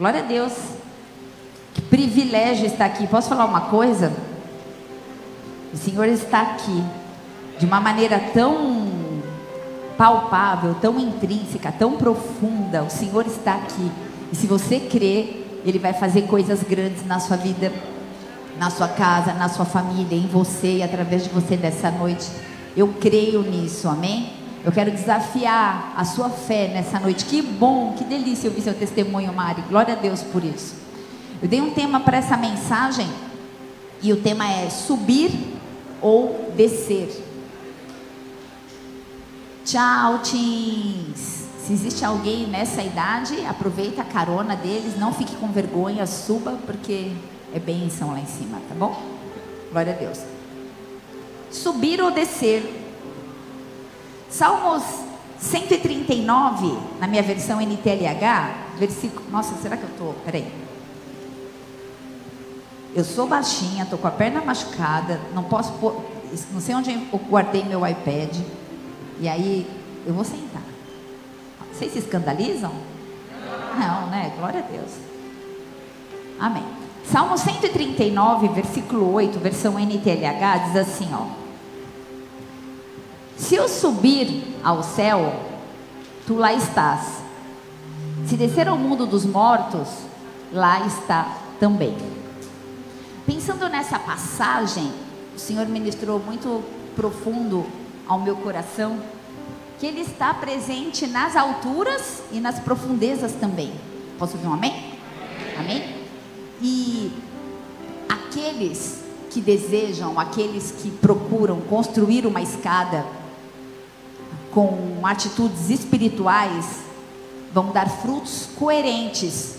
Glória a Deus. Que privilégio estar aqui. Posso falar uma coisa? O Senhor está aqui de uma maneira tão palpável, tão intrínseca, tão profunda. O Senhor está aqui. E se você crê, Ele vai fazer coisas grandes na sua vida, na sua casa, na sua família, em você e através de você nessa noite. Eu creio nisso, amém? Eu quero desafiar a sua fé nessa noite. Que bom, que delícia ouvir seu testemunho, Mari. Glória a Deus por isso. Eu dei um tema para essa mensagem e o tema é subir ou descer. Tchau, teens. Se existe alguém nessa idade, aproveita a carona deles, não fique com vergonha, suba, porque é bênção lá em cima, tá bom? Glória a Deus. Subir ou descer. Salmos 139, na minha versão NTLH, versículo. Nossa, será que eu estou? Peraí. Eu sou baixinha, estou com a perna machucada, não posso pôr, não sei onde eu guardei meu iPad. E aí eu vou sentar. Vocês se escandalizam? Não, né? Glória a Deus. Amém. Salmo 139, versículo 8, versão NTLH, diz assim, ó. Se eu subir ao céu, tu lá estás. Se descer ao mundo dos mortos, lá está também. Pensando nessa passagem, o Senhor ministrou muito profundo ao meu coração que Ele está presente nas alturas e nas profundezas também. Posso ouvir um amém? Amém? E aqueles que desejam, aqueles que procuram construir uma escada com atitudes espirituais, vão dar frutos coerentes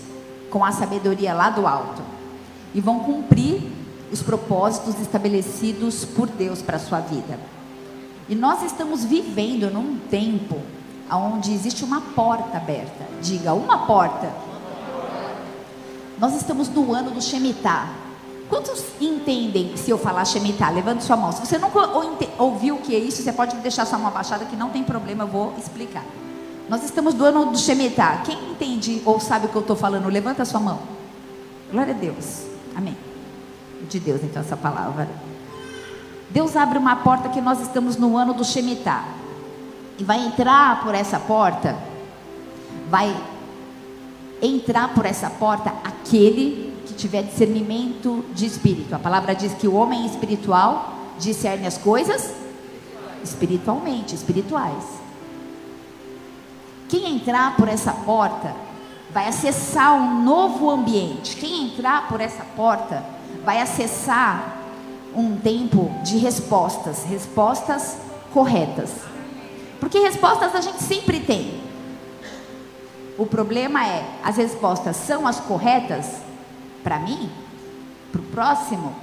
com a sabedoria lá do alto e vão cumprir os propósitos estabelecidos por Deus para a sua vida. E nós estamos vivendo num tempo onde existe uma porta aberta. Diga, uma porta. Nós estamos no ano do Shemitah. Quantos entendem se eu falar Shemitah? Levante sua mão. Se você nunca ouviu o que é isso, você pode deixar sua mão abaixada que não tem problema, eu vou explicar. Nós estamos no ano do Shemitah. Quem entende ou sabe o que eu estou falando? Levanta sua mão. Glória a Deus. Amém. De Deus, então, essa palavra. Deus abre uma porta que nós estamos no ano do Shemitah. E vai entrar por essa porta, vai entrar por essa porta aquele que tiver discernimento de espírito. A palavra diz que o homem espiritual discerne as coisas espiritualmente, espirituais. Quem entrar por essa porta vai acessar um novo ambiente. Quem entrar por essa porta vai acessar um tempo de respostas, respostas corretas. Porque respostas a gente sempre tem. O problema é, as respostas são as corretas para mim, para o próximo?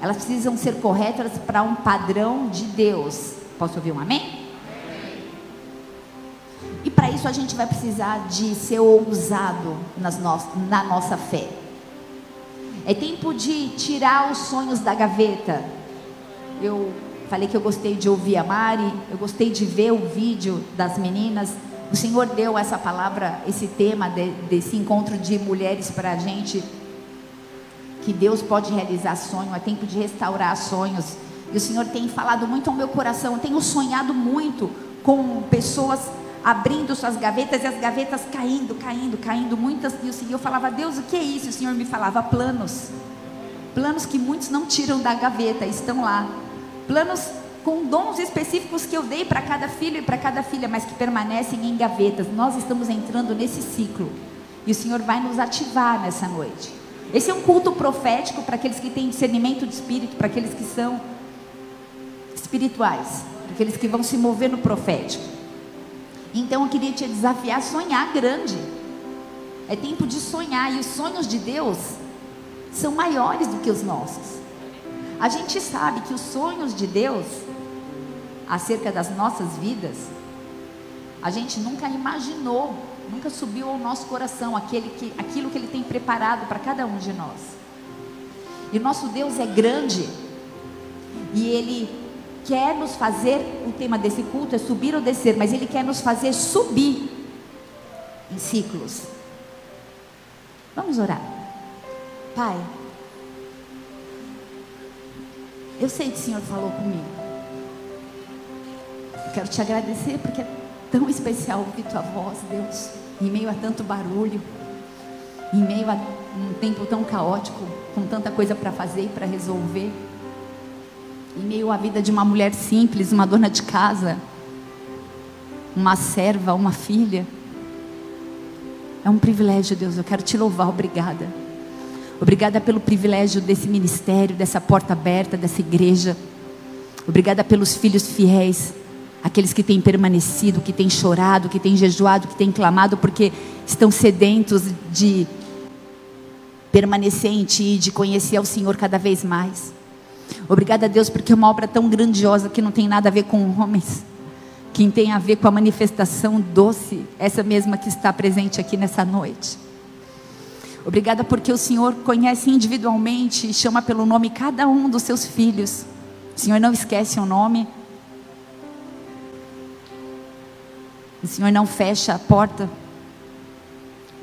Elas precisam ser corretas para um padrão de Deus. Posso ouvir um amém? E para isso a gente vai precisar de ser ousado nas no na nossa fé. É tempo de tirar os sonhos da gaveta. Eu falei que eu gostei de ouvir a Mari, eu gostei de ver o vídeo das meninas. O Senhor deu essa palavra, esse tema de, desse encontro de mulheres para a gente. Que Deus pode realizar sonho, é tempo de restaurar sonhos. E o Senhor tem falado muito ao meu coração. Eu tenho sonhado muito com pessoas abrindo suas gavetas e as gavetas caindo, caindo, caindo, muitas. E o Senhor falava, Deus, o que é isso? E o Senhor me falava, planos. Planos que muitos não tiram da gaveta, estão lá. Planos com dons específicos que eu dei para cada filho e para cada filha, mas que permanecem em gavetas. Nós estamos entrando nesse ciclo. E o Senhor vai nos ativar nessa noite. Esse é um culto profético para aqueles que têm discernimento de espírito, para aqueles que são espirituais, para aqueles que vão se mover no profético. Então eu queria te desafiar a sonhar grande. É tempo de sonhar e os sonhos de Deus são maiores do que os nossos. A gente sabe que os sonhos de Deus acerca das nossas vidas, a gente nunca imaginou, nunca subiu ao nosso coração aquele que, aquilo que Ele tem preparado para cada um de nós. E nosso Deus é grande e Ele quer nos fazer, o tema desse culto é subir ou descer, mas Ele quer nos fazer subir em ciclos. Vamos orar. Pai, eu sei que o Senhor falou comigo. Eu quero te agradecer porque tão especial ouvir tua voz, Deus, em meio a tanto barulho, em meio a um tempo tão caótico, com tanta coisa para fazer e para resolver, em meio à vida de uma mulher simples, uma dona de casa, uma serva, uma filha. É um privilégio, Deus. Eu quero te louvar. Obrigada. Obrigada pelo privilégio desse ministério, dessa porta aberta, dessa igreja. Obrigada pelos filhos fiéis, aqueles que têm permanecido, que têm chorado, que têm jejuado, que têm clamado, porque estão sedentos de permanecer em Ti, de conhecer ao Senhor cada vez mais. Obrigada, Deus, porque é uma obra tão grandiosa que não tem nada a ver com homens que tem a ver com a manifestação doce, essa mesma que está presente aqui nessa noite. Obrigada porque o Senhor conhece individualmente e chama pelo nome cada um dos seus filhos. O Senhor não esquece o nome. O Senhor não fecha a porta.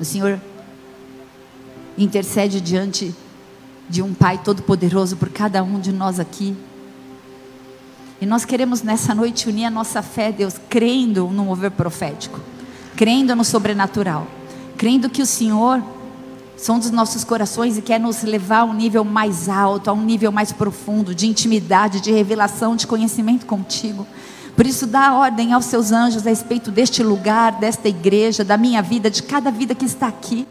O Senhor intercede diante de um Pai Todo-Poderoso por cada um de nós aqui. E nós queremos nessa noite unir a nossa fé, Deus, crendo no mover profético, crendo no sobrenatural, crendo que o Senhor são dos nossos corações e quer nos levar a um nível mais alto, a um nível mais profundo de intimidade, de revelação, de conhecimento contigo. Por isso, dá ordem aos seus anjos a respeito deste lugar, desta igreja, da minha vida, de cada vida que está aqui.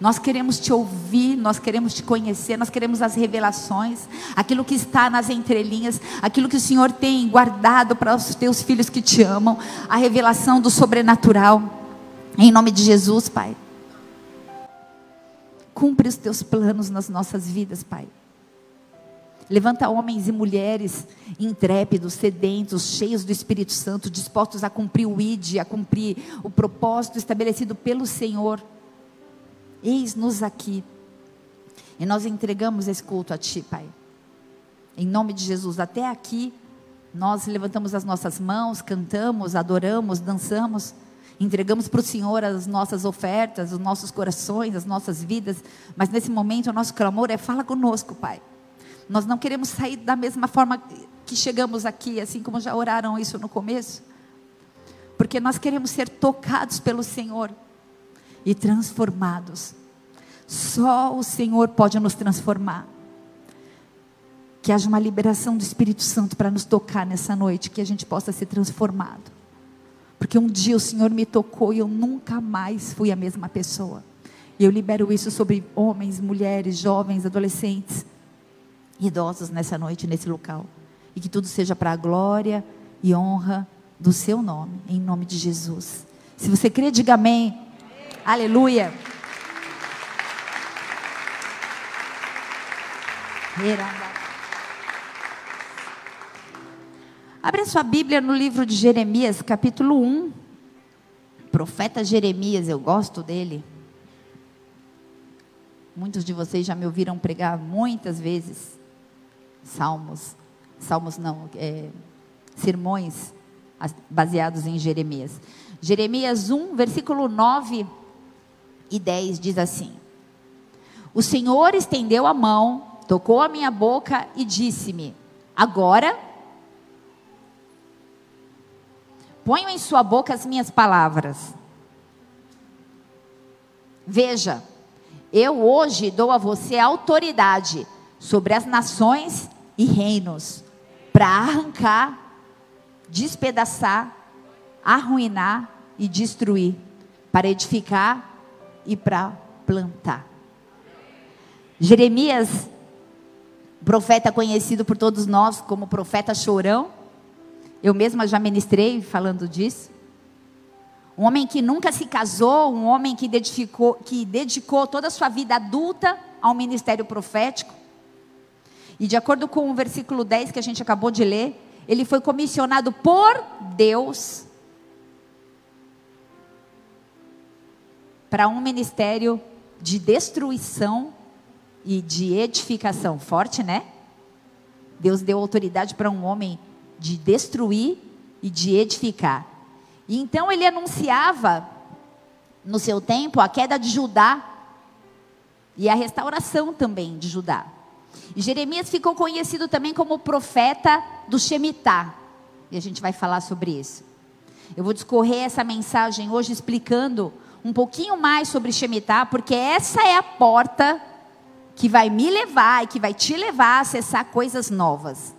Nós queremos te ouvir, nós queremos te conhecer, nós queremos as revelações, aquilo que está nas entrelinhas, aquilo que o Senhor tem guardado para os teus filhos que te amam, a revelação do sobrenatural. Em nome de Jesus, Pai. Cumpre os teus planos nas nossas vidas, Pai. Levanta homens e mulheres intrépidos, sedentos, cheios do Espírito Santo, dispostos a cumprir o ID, a cumprir o propósito estabelecido pelo Senhor Eis-nos aqui. E nós entregamos esse culto a Ti, Pai. Em nome de Jesus, até aqui, nós levantamos as nossas mãos, cantamos, adoramos, dançamos, entregamos para o Senhor as nossas ofertas, os nossos corações, as nossas vidas, mas nesse momento o nosso clamor é: fala conosco, Pai. Nós não queremos sair da mesma forma que chegamos aqui, assim como já oraram isso no começo, porque nós queremos ser tocados pelo Senhor e transformados. Só o Senhor pode nos transformar. Que haja uma liberação do Espírito Santo para nos tocar nessa noite, que a gente possa ser transformado. Porque um dia o Senhor me tocou e eu nunca mais fui a mesma pessoa. E eu libero isso sobre homens, mulheres, jovens, adolescentes, idosos nessa noite, nesse local. E que tudo seja para a glória e honra do seu nome, em nome de Jesus. Se você crê, diga amém. Aleluia. Abra sua Bíblia no livro de Jeremias, capítulo 1. Profeta Jeremias, eu gosto dele. Muitos de vocês já me ouviram pregar muitas vezes salmos, salmos não, é, sermões baseados em Jeremias. Jeremias 1, versículo 9 e 10 diz assim: O Senhor estendeu a mão, tocou a minha boca e disse-me: Agora ponho em sua boca as minhas palavras. Veja, eu hoje dou a você autoridade sobre as nações e reinos para arrancar, despedaçar, arruinar e destruir, para edificar e para plantar. Jeremias, profeta conhecido por todos nós como profeta chorão, eu mesma já ministrei falando disso. Um homem que nunca se casou, um homem que dedicou, que dedicou toda a sua vida adulta ao ministério profético. E de acordo com o versículo 10 que a gente acabou de ler, ele foi comissionado por Deus para um ministério de destruição e de edificação. Forte, né? Deus deu autoridade para um homem de destruir e de edificar. E então ele anunciava no seu tempo a queda de Judá e a restauração também de Judá. Jeremias ficou conhecido também como profeta do Shemitah. E a gente vai falar sobre isso. Eu vou discorrer essa mensagem hoje explicando um pouquinho mais sobre Shemitah, porque essa é a porta que vai me levar e que vai te levar a acessar coisas novas.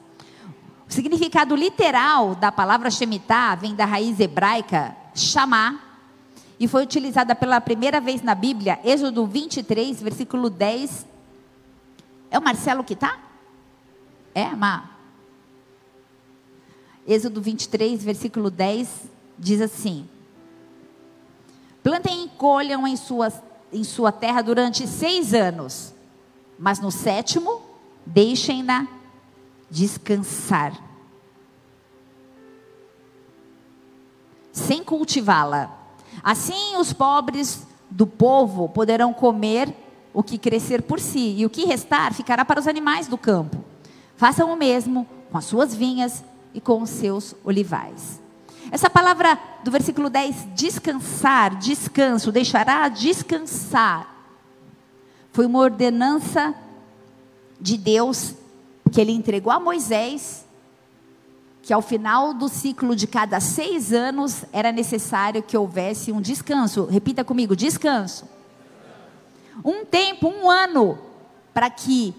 O significado literal da palavra Shemitah vem da raiz hebraica chamar e foi utilizada pela primeira vez na Bíblia, Êxodo 23, versículo 10. É o Marcelo que está? É, Má? Êxodo 23, versículo 10, diz assim: Plantem e colham em sua, em sua terra durante seis anos, mas no sétimo, deixem-na descansar, sem cultivá-la. Assim os pobres do povo poderão comer o que crescer por si, e o que restar ficará para os animais do campo. Façam o mesmo com as suas vinhas e com os seus olivais. Essa palavra do versículo 10, descansar, descanso, deixará descansar, foi uma ordenança de Deus que ele entregou a Moisés, que ao final do ciclo de cada seis anos era necessário que houvesse um descanso. Repita comigo: descanso. Um tempo, um ano, para que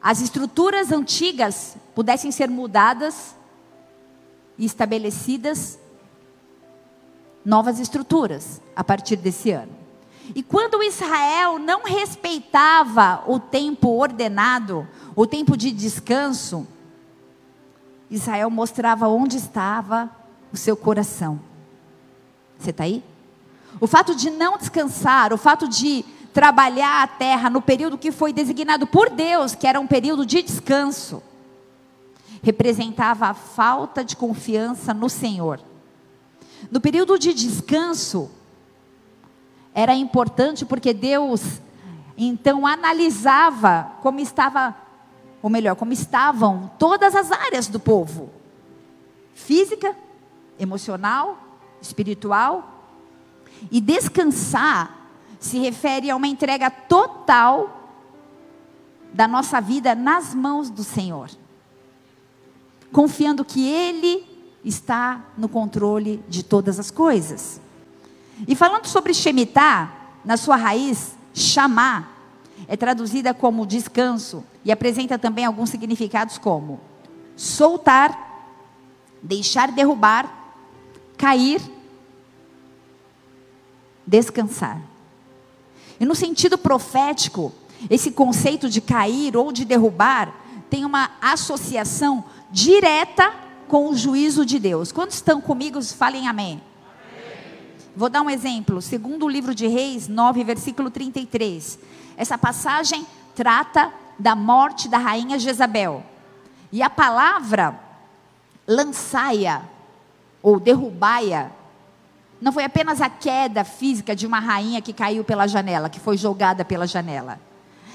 as estruturas antigas pudessem ser mudadas e estabelecidas novas estruturas a partir desse ano. E quando Israel não respeitava o tempo ordenado, o tempo de descanso, Israel mostrava onde estava o seu coração. Você está aí? O fato de não descansar, o fato de trabalhar a terra no período que foi designado por Deus, que era um período de descanso, representava a falta de confiança no Senhor. No período de descanso, era importante porque Deus então analisava como estava, ou melhor, como estavam todas as áreas do povo: física, emocional, espiritual. E descansar se refere a uma entrega total da nossa vida nas mãos do Senhor, confiando que Ele está no controle de todas as coisas. E falando sobre Shemitah, na sua raiz, chamar, é traduzida como descanso e apresenta também alguns significados como soltar, deixar derrubar, cair, descansar. E no sentido profético, esse conceito de cair ou de derrubar tem uma associação direta com o juízo de Deus. Quantos estão comigo? Falem amém. Vou dar um exemplo, segundo o livro de Reis 9, versículo 33. Essa passagem trata da morte da rainha Jezabel. E a palavra lançaia ou derrubaia não foi apenas a queda física de uma rainha que caiu pela janela, que foi jogada pela janela.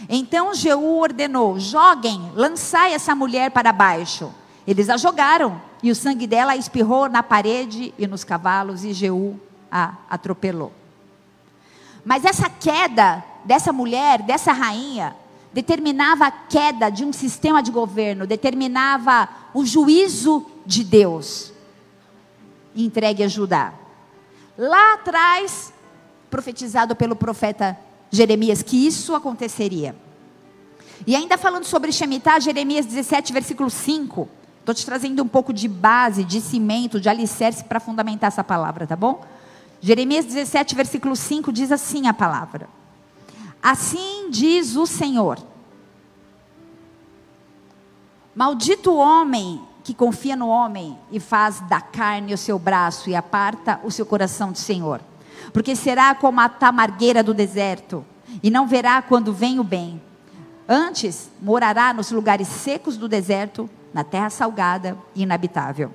Então Jeú ordenou: joguem, lançai essa mulher para baixo. Eles a jogaram e o sangue dela espirrou na parede e nos cavalos, e Jeú a atropelou. Mas essa queda dessa mulher, dessa rainha, determinava a queda de um sistema de governo, determinava o juízo de Deus entregue a Judá. Lá atrás, profetizado pelo profeta Jeremias, que isso aconteceria. E ainda falando sobre Shemitah, Jeremias 17, versículo 5. Estou te trazendo um pouco de base, de cimento, de alicerce para fundamentar essa palavra, tá bom? Jeremias 17, versículo 5 diz assim a palavra: Assim diz o Senhor: Maldito homem que confia no homem e faz da carne o seu braço e aparta o seu coração do Senhor. Porque será como a tamargueira do deserto, e não verá quando vem o bem. Antes morará nos lugares secos do deserto, na terra salgada e inabitável.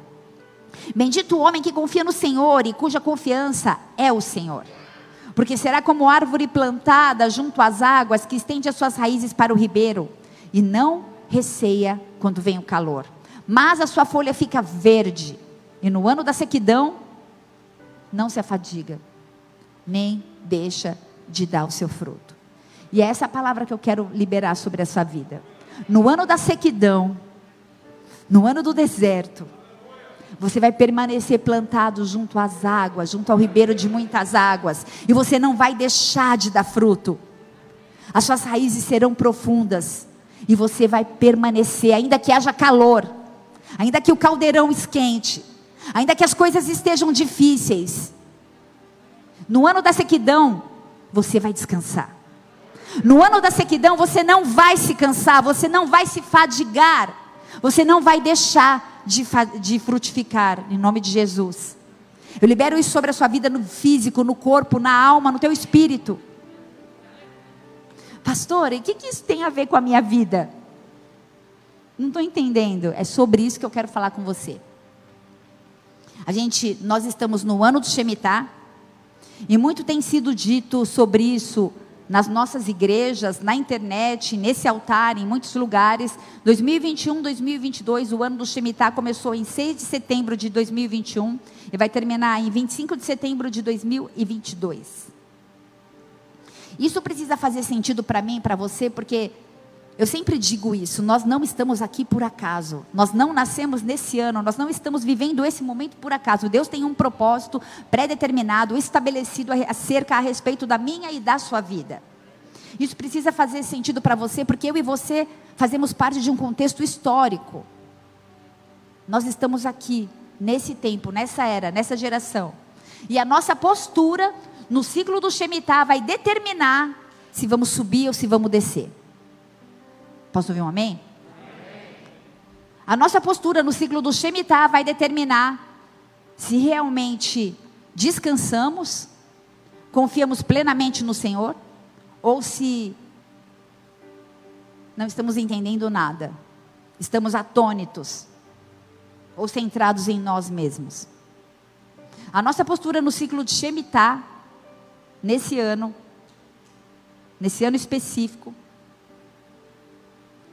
Bendito o homem que confia no Senhor e cuja confiança é o Senhor. Porque será como árvore plantada junto às águas que estende as suas raízes para o ribeiro e não receia quando vem o calor. Mas a sua folha fica verde e no ano da sequidão não se afadiga, nem deixa de dar o seu fruto. E é essa palavra que eu quero liberar sobre a sua vida. No ano da sequidão, no ano do deserto, você vai permanecer plantado junto às águas, junto ao ribeiro de muitas águas, e você não vai deixar de dar fruto. As suas raízes serão profundas, e você vai permanecer, ainda que haja calor, ainda que o caldeirão esquente, ainda que as coisas estejam difíceis. No ano da sequidão, você vai descansar. No ano da sequidão, você não vai se cansar, você não vai se fadigar, você não vai deixar de, de frutificar, em nome de Jesus. Eu libero isso sobre a sua vida no físico, no corpo, na alma, no teu espírito. Pastor, e o que, que isso tem a ver com a minha vida? Não estou entendendo. É sobre isso que eu quero falar com você. A gente, nós estamos no ano do Shemitah, e muito tem sido dito sobre isso nas nossas igrejas, na internet, nesse altar, em muitos lugares. 2021, 2022, o ano do Shemitah começou em 6 de setembro de 2021 e vai terminar em 25 de setembro de 2022. Isso precisa fazer sentido para mim para você, porque eu sempre digo isso, nós não estamos aqui por acaso. Nós não nascemos nesse ano, nós não estamos vivendo esse momento por acaso. Deus tem um propósito pré-determinado, estabelecido acerca a respeito da minha e da sua vida. Isso precisa fazer sentido para você, porque eu e você fazemos parte de um contexto histórico. Nós estamos aqui, nesse tempo, nessa era, nessa geração. E a nossa postura no ciclo do Shemitah vai determinar se vamos subir ou se vamos descer. Posso ouvir um amém? A nossa postura no ciclo do Shemitah vai determinar se realmente descansamos, confiamos plenamente no Senhor, ou se não estamos entendendo nada, estamos atônitos, ou centrados em nós mesmos. A nossa postura no ciclo de Shemitah, nesse ano, nesse ano específico,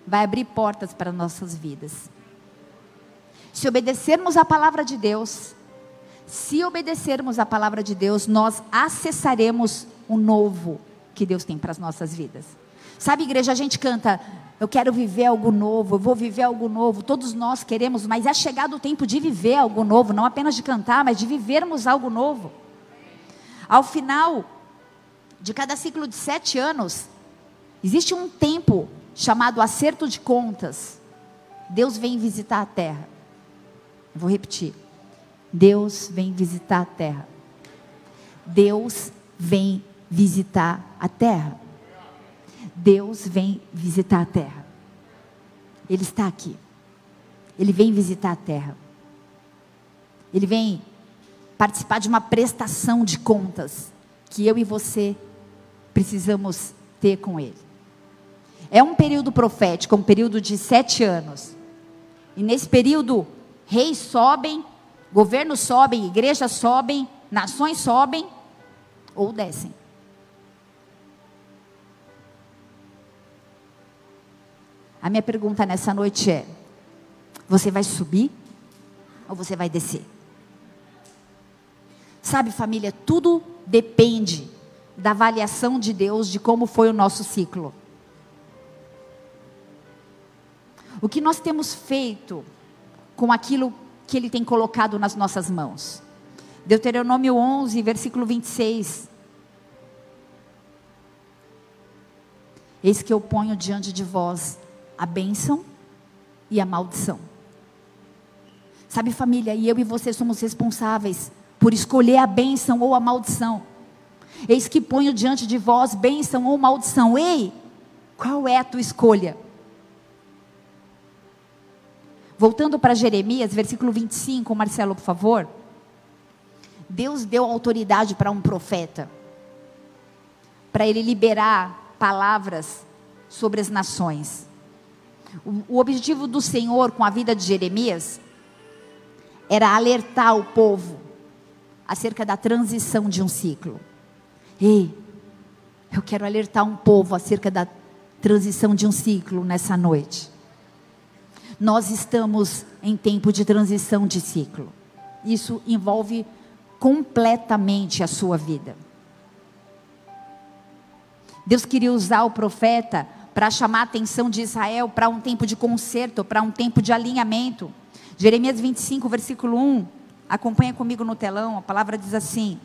vai abrir portas para nossas vidas. Se obedecermos à palavra de Deus, se obedecermos à palavra de Deus, nós acessaremos o novo que Deus tem para as nossas vidas. Sabe, igreja, a gente canta, eu quero viver algo novo, eu vou viver algo novo. Todos nós queremos, mas é chegado o tempo de viver algo novo, não apenas de cantar, mas de vivermos algo novo. Ao final de cada ciclo de sete anos, existe um tempo chamado acerto de contas, Deus vem visitar a terra. Vou repetir. Deus vem visitar a terra. Deus vem visitar a terra. Deus vem visitar a terra. Ele está aqui. Ele vem visitar a terra. Ele vem participar de uma prestação de contas que eu e você precisamos ter com Ele. É um período profético, um período de sete anos. E nesse período, reis sobem, governos sobem, igrejas sobem, nações sobem ou descem. A minha pergunta nessa noite é: você vai subir ou você vai descer? Sabe, família, tudo depende da avaliação de Deus de como foi o nosso ciclo. O que nós temos feito com aquilo que Ele tem colocado nas nossas mãos? Deuteronômio 11, versículo 26. Eis que eu ponho diante de vós a bênção e a maldição. Sabe, família, e eu e você somos responsáveis por escolher a bênção ou a maldição. Eis que ponho diante de vós bênção ou maldição. Ei, qual é a tua escolha? Voltando para Jeremias, versículo 25, Marcelo, por favor. Deus deu autoridade para um profeta, para ele liberar palavras sobre as nações. O, objetivo do Senhor com a vida de Jeremias era alertar o povo acerca da transição de um ciclo. Ei, eu quero alertar um povo acerca da transição de um ciclo nessa noite. Nós estamos em tempo de transição de ciclo. Isso envolve completamente a sua vida. Deus queria usar o profeta para chamar a atenção de Israel para um tempo de conserto, para um tempo de alinhamento. Jeremias 25, versículo 1. Acompanha comigo no telão, a palavra diz assim: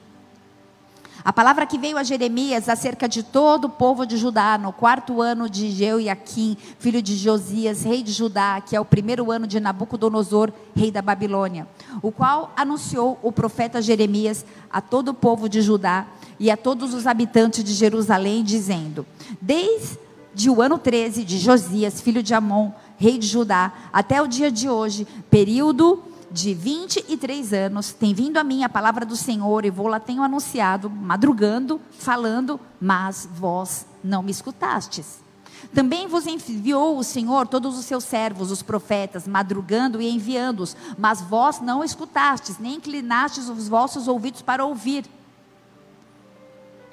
a palavra que veio a Jeremias acerca de todo o povo de Judá, no quarto ano de Jeoiaquim, filho de Josias, rei de Judá, que é o primeiro ano de Nabucodonosor, rei da Babilônia, o qual anunciou o profeta Jeremias a todo o povo de Judá e a todos os habitantes de Jerusalém, dizendo: Desde o ano 13 de Josias, filho de Amon, rei de Judá, até o dia de hoje, período de 23 anos, tem vindo a mim a palavra do Senhor, e vou lá tenho anunciado, madrugando, falando, mas vós não me escutastes. Também vos enviou o Senhor todos os seus servos, os profetas, madrugando e enviando-os, mas vós não escutastes, nem inclinastes os vossos ouvidos para ouvir.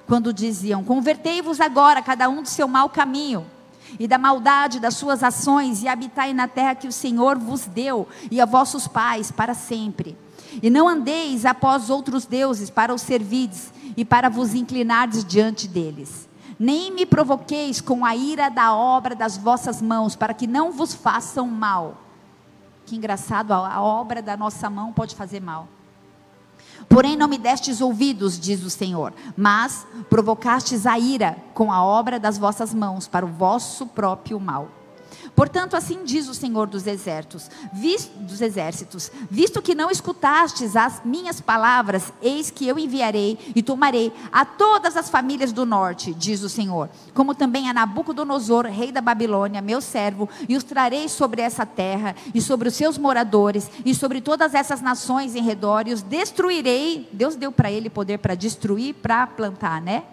Quando diziam: Convertei-vos agora, cada um do seu mau caminho e da maldade das suas ações, e habitai na terra que o Senhor vos deu, e a vossos pais, para sempre. E não andeis após outros deuses para os servides, e para vos inclinardes diante deles. Nem me provoqueis com a ira da obra das vossas mãos, para que não vos façam mal. Que engraçado, a obra da nossa mão pode fazer mal. Porém, não me destes ouvidos, diz o Senhor, mas provocastes a ira com a obra das vossas mãos para o vosso próprio mal. Portanto, assim diz o Senhor dos exércitos, visto, dos exércitos, visto que não escutastes as minhas palavras, eis que eu enviarei e tomarei a todas as famílias do norte, diz o Senhor, como também a Nabucodonosor, rei da Babilônia, meu servo, e os trarei sobre essa terra e sobre os seus moradores e sobre todas essas nações em redor, e os destruirei. Deus deu para ele poder para destruir, para plantar, né?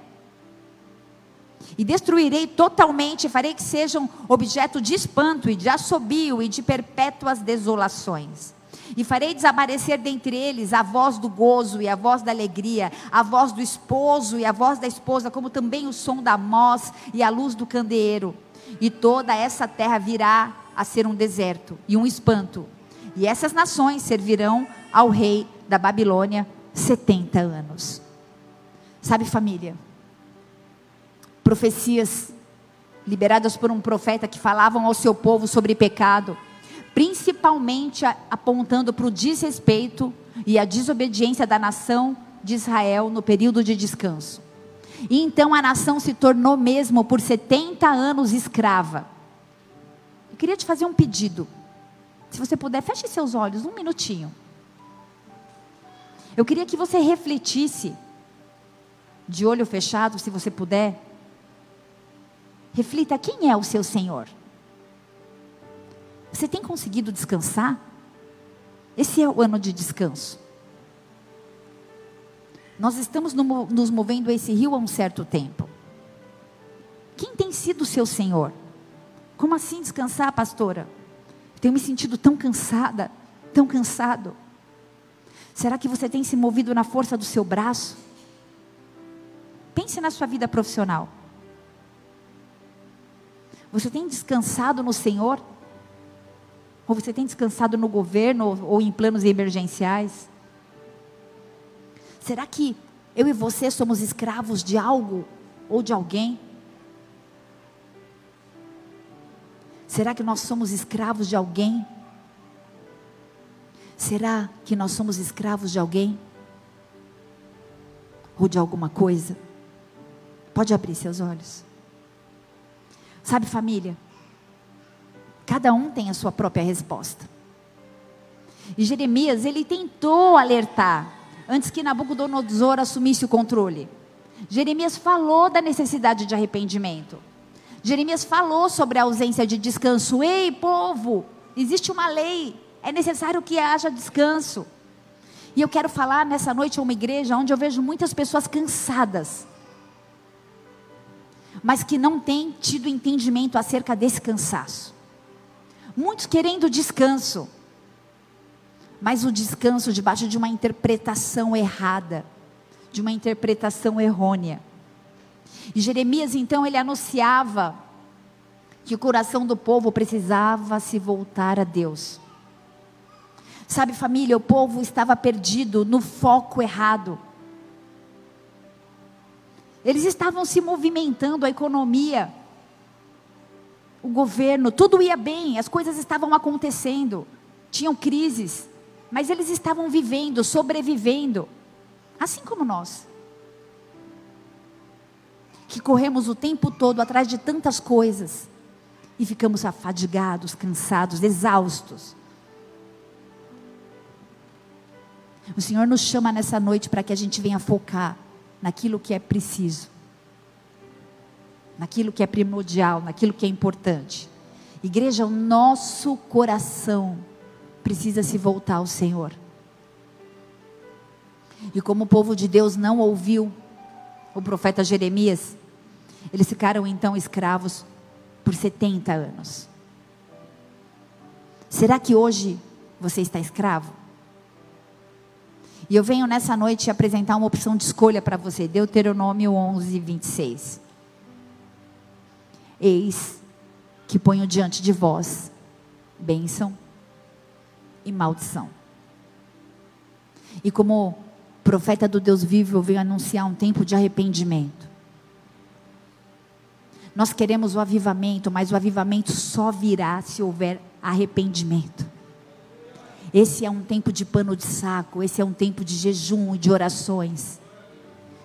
E destruirei totalmente, farei que sejam objeto de espanto e de assobio e de perpétuas desolações. E farei desaparecer dentre eles a voz do gozo e a voz da alegria, a voz do esposo e a voz da esposa, como também o som da moz e a luz do candeeiro. E toda essa terra virá a ser um deserto e um espanto. E essas nações servirão ao rei da Babilônia 70 anos. Sabe, família? Profecias liberadas por um profeta que falavam ao seu povo sobre pecado, principalmente apontando para o desrespeito e a desobediência da nação de Israel no período de descanso. E então a nação se tornou mesmo por 70 anos escrava. Eu queria te fazer um pedido. Se você puder, feche seus olhos um minutinho. Eu queria que você refletisse, de olho fechado, se você puder, Reflita quem é o seu Senhor. Você tem conseguido descansar? Esse é o ano de descanso. Nós estamos no, nos movendo a esse rio há um certo tempo. Quem tem sido o seu Senhor? Como assim descansar, pastora? tenho me sentido tão cansada, tão cansado. Será que você tem se movido na força do seu braço? Pense na sua vida profissional. Você tem descansado no Senhor? Ou você tem descansado no governo ou em planos emergenciais? Será que eu e você somos escravos de algo ou de alguém? Será que nós somos escravos de alguém? Será que nós somos escravos de alguém? Ou de alguma coisa? Pode abrir seus olhos. Sabe, família? Cada um tem a sua própria resposta. E Jeremias, ele tentou alertar antes que Nabucodonosor assumisse o controle. Jeremias falou da necessidade de arrependimento. Jeremias falou sobre a ausência de descanso. Ei, povo, existe uma lei, é necessário que haja descanso. E eu quero falar nessa noite a uma igreja onde eu vejo muitas pessoas cansadas mas que não têm tido entendimento acerca desse cansaço. Muitos querendo descanso, mas o descanso debaixo de uma interpretação errada, de uma interpretação errônea. E Jeremias então ele anunciava que o coração do povo precisava se voltar a Deus. Sabe, família, o povo estava perdido no foco errado. Eles estavam se movimentando, a economia, o governo, tudo ia bem, as coisas estavam acontecendo, tinham crises, mas eles estavam vivendo, sobrevivendo, assim como nós. Que corremos o tempo todo atrás de tantas coisas e ficamos afadigados, cansados, exaustos. O Senhor nos chama nessa noite para que a gente venha focar naquilo que é preciso, naquilo que é primordial, naquilo que é importante. Igreja, o nosso coração precisa se voltar ao Senhor. E como o povo de Deus não ouviu o profeta Jeremias, eles ficaram então escravos por 70 anos. Será que hoje você está escravo? E eu venho nessa noite apresentar uma opção de escolha para você. Deuteronômio 11, 26. Eis que ponho diante de vós bênção e maldição. E como profeta do Deus vivo, eu venho anunciar um tempo de arrependimento. Nós queremos o avivamento, mas o avivamento só virá se houver arrependimento. Esse é um tempo de pano de saco, esse é um tempo de jejum e de orações.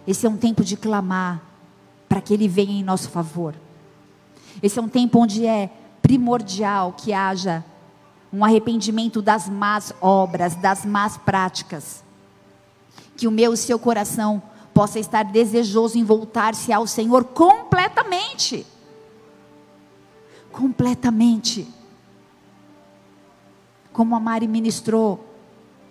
Esse é um tempo de clamar para que Ele venha em nosso favor. Esse é um tempo onde é primordial que haja um arrependimento das más obras, das más práticas. Que o meu e o seu coração possa estar desejoso em voltar-se ao Senhor completamente. Completamente como a Mari ministrou.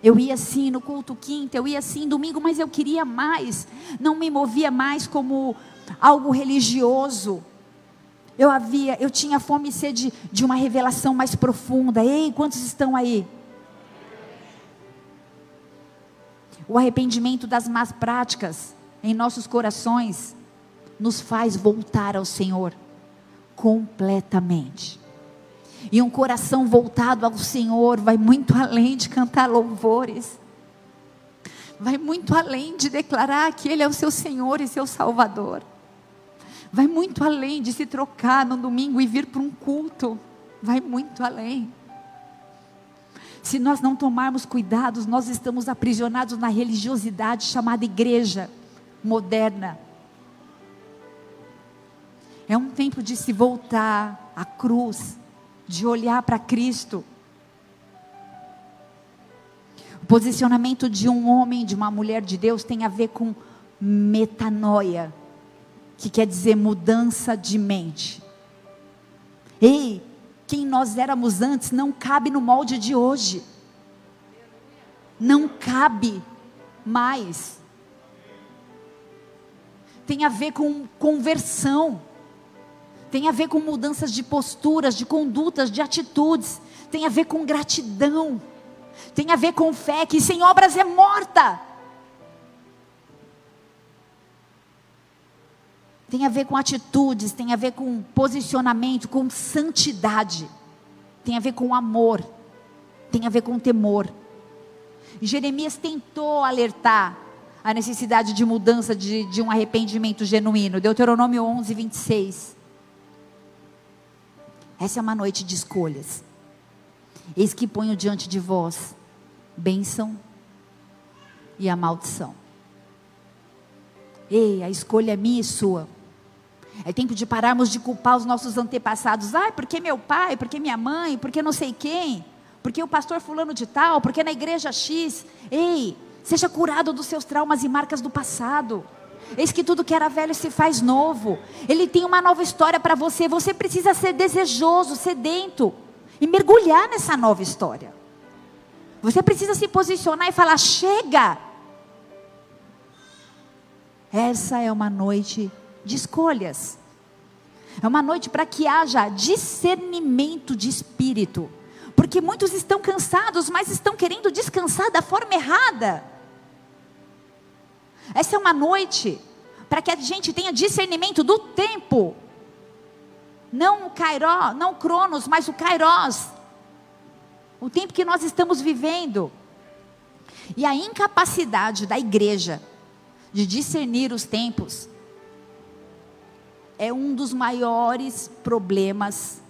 Eu ia assim no culto quinta, eu ia assim domingo, mas eu queria mais. Não me movia mais como algo religioso. Eu havia, eu tinha fome e sede de uma revelação mais profunda. Ei, quantos estão aí? O arrependimento das más práticas em nossos corações nos faz voltar ao Senhor completamente. E um coração voltado ao Senhor vai muito além de cantar louvores. Vai muito além de declarar que Ele é o seu Senhor e seu Salvador. Vai muito além de se trocar no domingo e vir para um culto. Vai muito além. Se nós não tomarmos cuidados, nós estamos aprisionados na religiosidade chamada igreja moderna. É um tempo de se voltar à cruz, de olhar para Cristo. O posicionamento de um homem, de uma mulher de Deus, tem a ver com metanoia, que quer dizer mudança de mente. Ei, quem nós éramos antes não cabe no molde de hoje. Não cabe mais. Tem a ver com conversão tem a ver com mudanças de posturas, de condutas, de atitudes, tem a ver com gratidão, tem a ver com fé que sem obras é morta. Tem a ver com atitudes, tem a ver com posicionamento, com santidade, tem a ver com amor, tem a ver com temor. Jeremias tentou alertar a necessidade de mudança, de, de um arrependimento genuíno. Deuteronômio 11, 26. Essa é uma noite de escolhas. Eis que ponho diante de vós bênção e a maldição. Ei, a escolha é minha e sua. É tempo de pararmos de culpar os nossos antepassados. Ai, porque meu pai, porque minha mãe, porque não sei quem, porque o pastor fulano de tal, porque na igreja X. Ei, seja curado dos seus traumas e marcas do passado. Eis que tudo que era velho se faz novo. Ele tem uma nova história para você. Você precisa ser desejoso, sedento e mergulhar nessa nova história. Você precisa se posicionar e falar: chega. Essa é uma noite de escolhas. É uma noite para que haja discernimento de espírito. Porque muitos estão cansados, mas estão querendo descansar da forma errada. Essa é uma noite para que a gente tenha discernimento do tempo. Não o não o Cronos, mas o Kairos. O tempo que nós estamos vivendo. E a incapacidade da igreja de discernir os tempos é um dos maiores problemas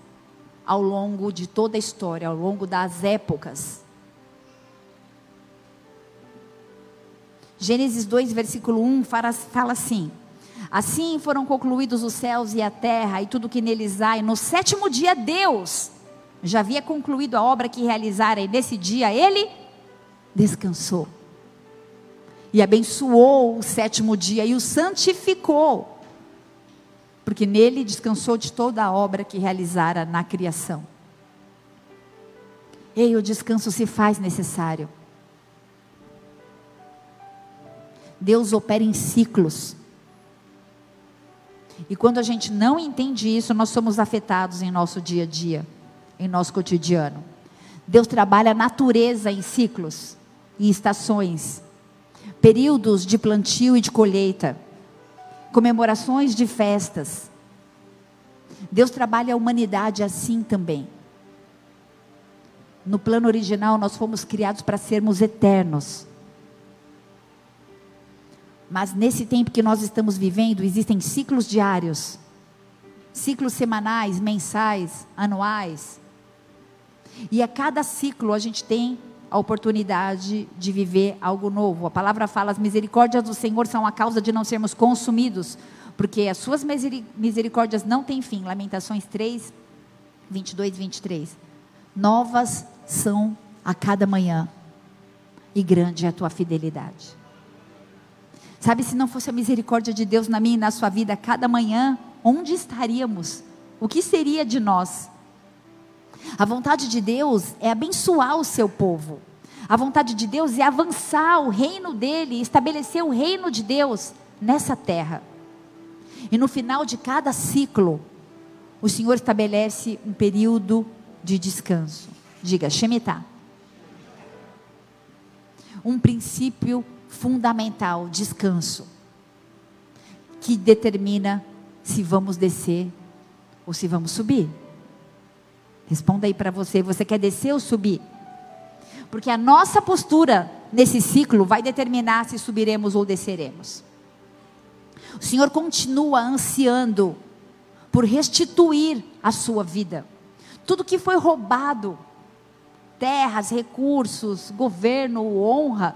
ao longo de toda a história, ao longo das épocas. Gênesis 2, versículo 1 fala, assim: Assim foram concluídos os céus e a terra e tudo que neles há, e no sétimo dia Deus já havia concluído a obra que realizara, e nesse dia ele descansou. E abençoou o sétimo dia e o santificou, porque nele descansou de toda a obra que realizara na criação. Ei, o descanso se faz necessário. Deus opera em ciclos. E quando a gente não entende isso, nós somos afetados em nosso dia a dia, em nosso cotidiano. Deus trabalha a natureza em ciclos, em estações, períodos de plantio e de colheita, comemorações de festas. Deus trabalha a humanidade assim também. No plano original, nós fomos criados para sermos eternos. Mas nesse tempo que nós estamos vivendo, existem ciclos diários, ciclos semanais, mensais, anuais. E a cada ciclo a gente tem a oportunidade de viver algo novo. A palavra fala: as misericórdias do Senhor são a causa de não sermos consumidos, porque as suas misericórdias não têm fim. Lamentações 3, 22 e 23. Novas são a cada manhã, e grande é a tua fidelidade. Sabe, se não fosse a misericórdia de Deus na minha e na sua vida cada manhã, onde estaríamos? O que seria de nós? A vontade de Deus é abençoar o seu povo. A vontade de Deus é avançar o reino dele, estabelecer o reino de Deus nessa terra. E no final de cada ciclo, o Senhor estabelece um período de descanso. Diga, Shemitah. Um princípio fundamental, descanso, que determina se vamos descer ou se vamos subir. Responda aí para você, você quer descer ou subir? Porque a nossa postura nesse ciclo vai determinar se subiremos ou desceremos. O Senhor continua ansiando por restituir a sua vida. Tudo que foi roubado, terras, recursos, governo, honra,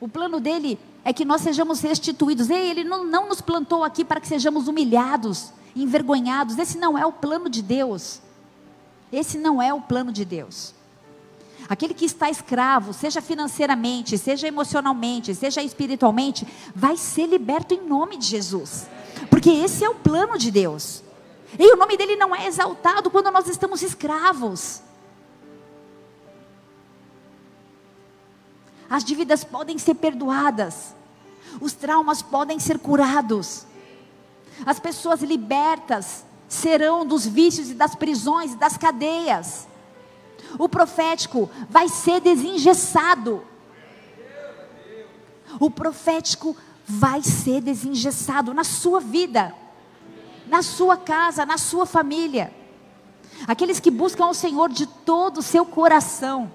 o plano dele é que nós sejamos restituídos. Ei, ele não, não nos plantou aqui para que sejamos humilhados, envergonhados. Esse não é o plano de Deus. Esse não é o plano de Deus. Aquele que está escravo, seja financeiramente, seja emocionalmente, seja espiritualmente, vai ser liberto em nome de Jesus. Porque esse é o plano de Deus. E o nome dele não é exaltado quando nós estamos escravos. As dívidas podem ser perdoadas, os traumas podem ser curados, as pessoas libertas serão dos vícios e das prisões e das cadeias. O profético vai ser desengessado. O profético vai ser desengessado na sua vida, na sua casa, na sua família. Aqueles que buscam o Senhor de todo o seu coração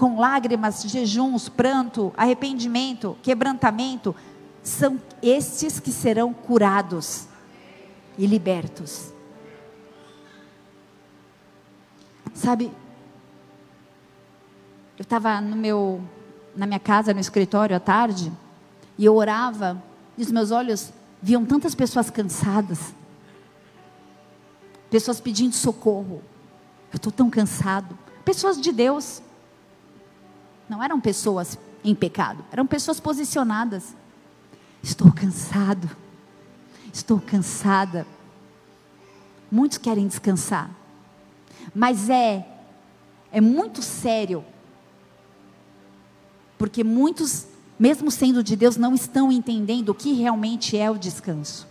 com lágrimas, jejuns, pranto, arrependimento, quebrantamento, são estes que serão curados e libertos. Sabe, eu estava no meu, na minha casa, no escritório à tarde, e eu orava, e os meus olhos viam tantas pessoas cansadas, pessoas pedindo socorro. Eu estou tão cansado. Pessoas de Deus. Não eram pessoas em pecado, eram pessoas posicionadas. Estou cansado. Estou cansada. Muitos querem descansar. Mas é é muito sério. Porque muitos, mesmo sendo de Deus, não estão entendendo o que realmente é o descanso.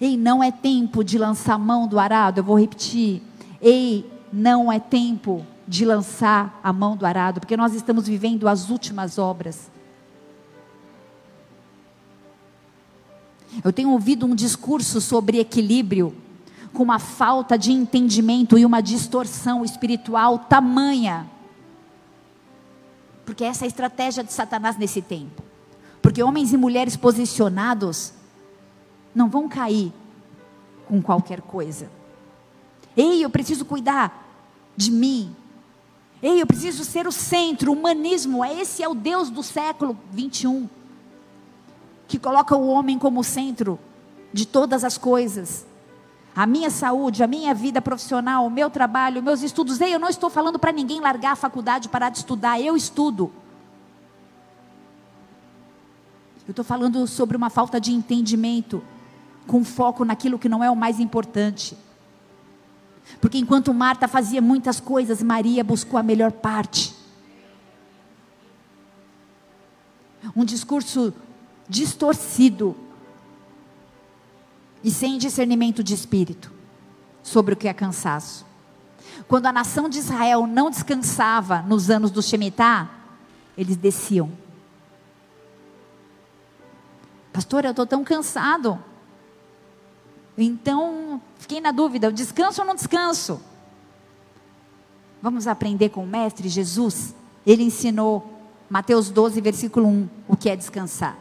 Ei, não é tempo de lançar mão do arado, eu vou repetir. Ei, não é tempo de lançar a mão do arado, porque nós estamos vivendo as últimas obras. Eu tenho ouvido um discurso sobre equilíbrio, com uma falta de entendimento e uma distorção espiritual tamanha. Porque essa é a estratégia de Satanás nesse tempo. Porque homens e mulheres posicionados não vão cair com qualquer coisa. Ei, eu preciso cuidar de mim. Ei, eu preciso ser o centro, o humanismo. Esse é o Deus do século 21 que coloca o homem como centro de todas as coisas. A minha saúde, a minha vida profissional, o meu trabalho, meus estudos. Ei, eu não estou falando para ninguém largar a faculdade, parar de estudar. Eu estudo. Eu estou falando sobre uma falta de entendimento, com foco naquilo que não é o mais importante. Porque enquanto Marta fazia muitas coisas, Maria buscou a melhor parte. Um discurso distorcido e sem discernimento de espírito sobre o que é cansaço. Quando a nação de Israel não descansava nos anos do Shemitah, eles desciam. Pastor, eu estou tão cansado. Então, fiquei na dúvida: descanso ou não descanso? Vamos aprender com o Mestre Jesus? Ele ensinou, Mateus 12, versículo 1, o que é descansar.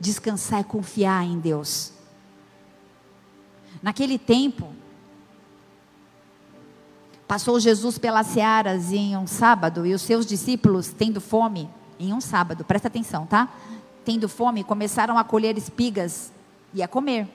Descansar é confiar em Deus. Naquele tempo, passou Jesus pelas searas em um sábado e os seus discípulos, tendo fome, em um sábado, presta atenção, tá? Tendo fome, começaram a colher espigas e a comer.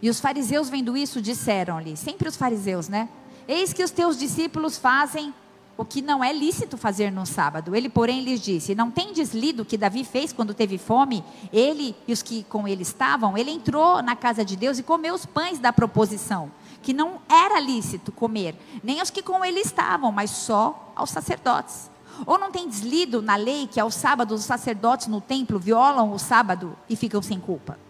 E os fariseus, vendo isso, disseram-lhe, sempre os fariseus, né? Eis que os teus discípulos fazem o que não é lícito fazer no sábado. Ele, porém, lhes disse: Não tendes lido o que Davi fez quando teve fome? Ele e os que com ele estavam, ele entrou na casa de Deus e comeu os pães da proposição, que não era lícito comer, nem aos que com ele estavam, mas só aos sacerdotes. Ou não tendes lido na lei que aos sábados os sacerdotes no templo violam o sábado e ficam sem culpa?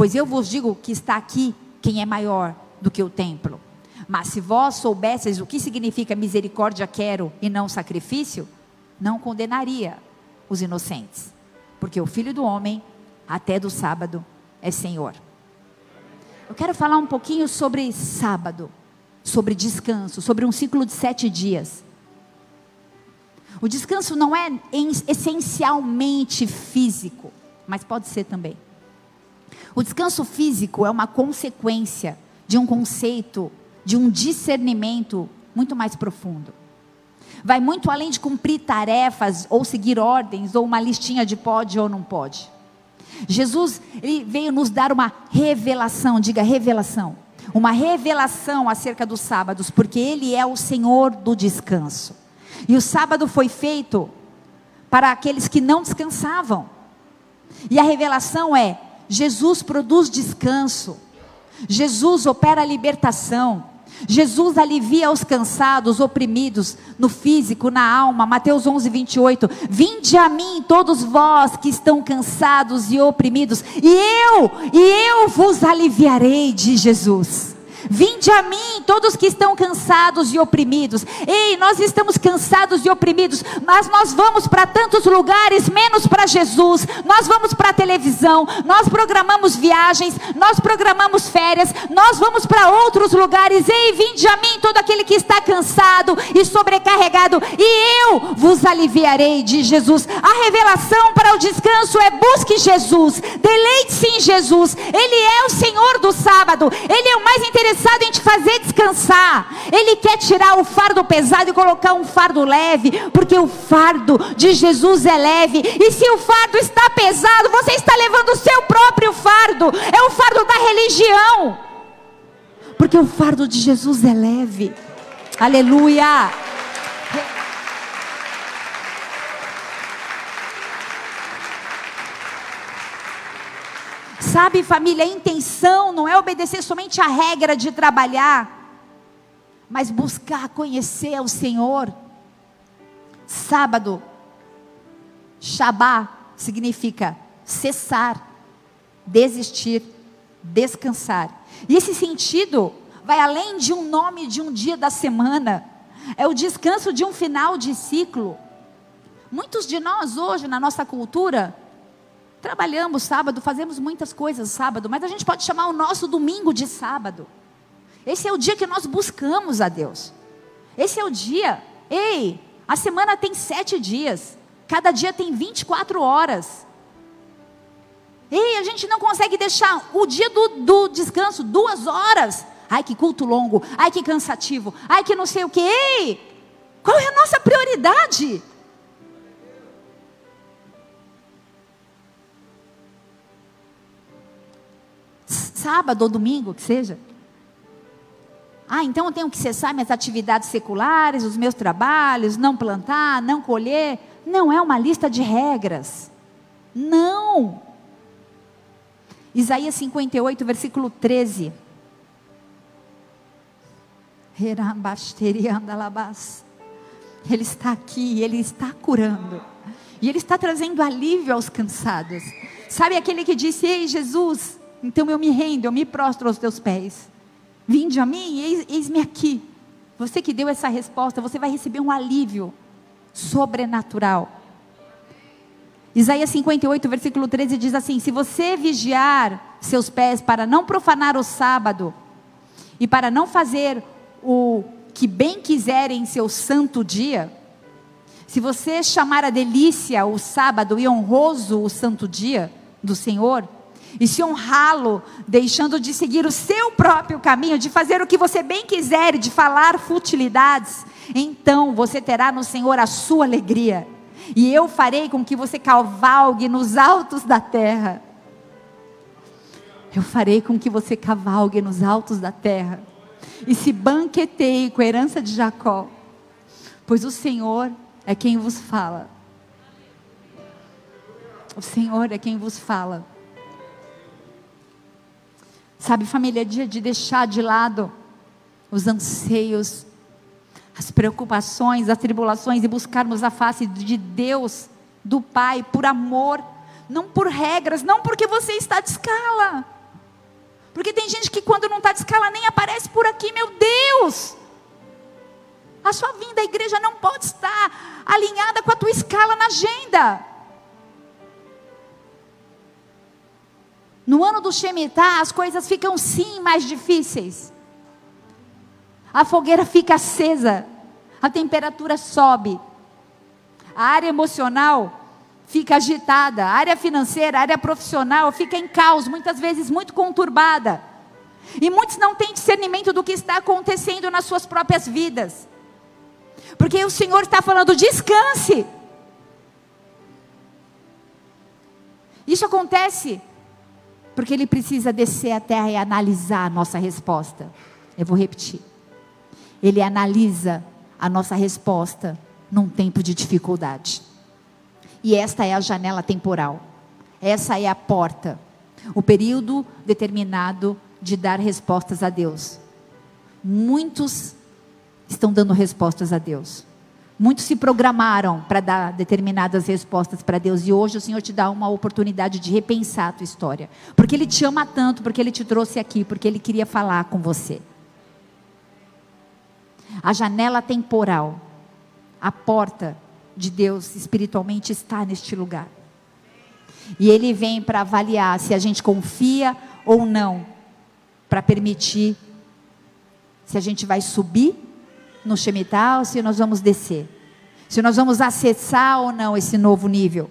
Pois eu vos digo que está aqui quem é maior do que o templo. Mas se vós soubesseis o que significa misericórdia quero e não sacrifício, não condenaria os inocentes. Porque o filho do homem, até do sábado, é Senhor. Eu quero falar um pouquinho sobre sábado, sobre descanso, sobre um ciclo de sete dias. O descanso não é essencialmente físico, mas pode ser também. O descanso físico é uma consequência de um conceito de um discernimento muito mais profundo. Vai muito além de cumprir tarefas ou seguir ordens ou uma listinha de pode ou não pode. Jesus ele veio nos dar uma revelação, diga revelação, uma revelação acerca dos sábados, porque ele é o Senhor do descanso. E o sábado foi feito para aqueles que não descansavam. E a revelação é: Jesus produz descanso. Jesus opera a libertação. Jesus alivia os cansados, oprimidos, no físico, na alma. Mateus 11, 28. Vinde a mim, todos vós que estão cansados e oprimidos, e eu, e eu vos aliviarei, diz Jesus. Vinde a mim, todos que estão cansados e oprimidos. Ei, nós estamos cansados e oprimidos, mas nós vamos para tantos lugares, menos para Jesus. Nós vamos para a televisão, nós programamos viagens, nós programamos férias, nós vamos para outros lugares. Ei, vinde a mim, todo aquele que está cansado e sobrecarregado, e eu vos aliviarei, diz Jesus. A revelação para o descanso é busque Jesus, deleite-se em Jesus. Ele é o Senhor do sábado, ele é o mais interessante interessado em te fazer descansar. Ele quer tirar o fardo pesado e colocar um fardo leve, porque o fardo de Jesus é leve. E se o fardo está pesado, você está levando o seu próprio fardo. É o fardo da religião. Porque o fardo de Jesus é leve. Aleluia. Sabe, família, a intenção não é obedecer somente a regra de trabalhar, mas buscar conhecer o Senhor. Sábado, Shabá significa cessar, desistir, descansar. E esse sentido vai além de um nome de um dia da semana, é o descanso de um final de ciclo. Muitos de nós hoje, na nossa cultura, Trabalhamos sábado, fazemos muitas coisas sábado, mas a gente pode chamar o nosso domingo de sábado. Esse é o dia que nós buscamos a Deus. Esse é o dia. Ei, a semana tem sete dias. Cada dia tem 24 horas. Ei, a gente não consegue deixar o dia do, do descanso duas horas. Ai, que culto longo. Ai, que cansativo. Ai, que não sei o que. Ei, qual é a nossa prioridade? Sábado ou domingo, que seja. Ah, então eu tenho que cessar minhas atividades seculares, os meus trabalhos, não plantar, não colher. Não é uma lista de regras. Não. Isaías 58, versículo 13. Ele está aqui, ele está curando. E ele está trazendo alívio aos cansados. Sabe aquele que disse: Ei, Jesus, então eu me rendo, eu me prostro aos teus pés. Vinde a mim, eis, eis-me aqui. Você que deu essa resposta, você vai receber um alívio sobrenatural. Isaías 58, versículo 13 diz assim: Se você vigiar seus pés para não profanar o sábado e para não fazer o que bem quiser em seu santo dia, se você chamar a delícia o sábado e honroso o santo dia do Senhor, e se honrá-lo, deixando de seguir o seu próprio caminho, de fazer o que você bem quiser, de falar futilidades, então você terá no Senhor a sua alegria, e eu farei com que você cavalgue nos altos da terra. Eu farei com que você cavalgue nos altos da terra e se banqueteie com a herança de Jacó, pois o Senhor é quem vos fala. O Senhor é quem vos fala. Sabe, família, é dia de deixar de lado os anseios, as preocupações, as tribulações e buscarmos a face de Deus, do Pai, por amor, não por regras, não porque você está de escala. Porque tem gente que quando não está de escala nem aparece por aqui, meu Deus! A sua vinda à igreja não pode estar alinhada com a tua escala na agenda. No ano do Shemitah, as coisas ficam sim mais difíceis. A fogueira fica acesa, a temperatura sobe, a área emocional fica agitada, a área financeira, a área profissional fica em caos, muitas vezes muito conturbada. E muitos não têm discernimento do que está acontecendo nas suas próprias vidas. Porque o Senhor está falando, descanse. Isso acontece porque ele precisa descer à terra e analisar a nossa resposta. Eu vou repetir. Ele analisa a nossa resposta num tempo de dificuldade. E esta é a janela temporal. Essa é a porta. O período determinado de dar respostas a Deus. Muitos estão dando respostas a Deus. Muitos se programaram para dar determinadas respostas para Deus e hoje o Senhor te dá uma oportunidade de repensar a tua história, porque Ele te ama tanto, porque Ele te trouxe aqui, porque Ele queria falar com você. A janela temporal, a porta de Deus espiritualmente está neste lugar. E Ele vem para avaliar se a gente confia ou não, para permitir se a gente vai subir no Shemitah ou se nós vamos descer. Se nós vamos acessar ou não esse novo nível.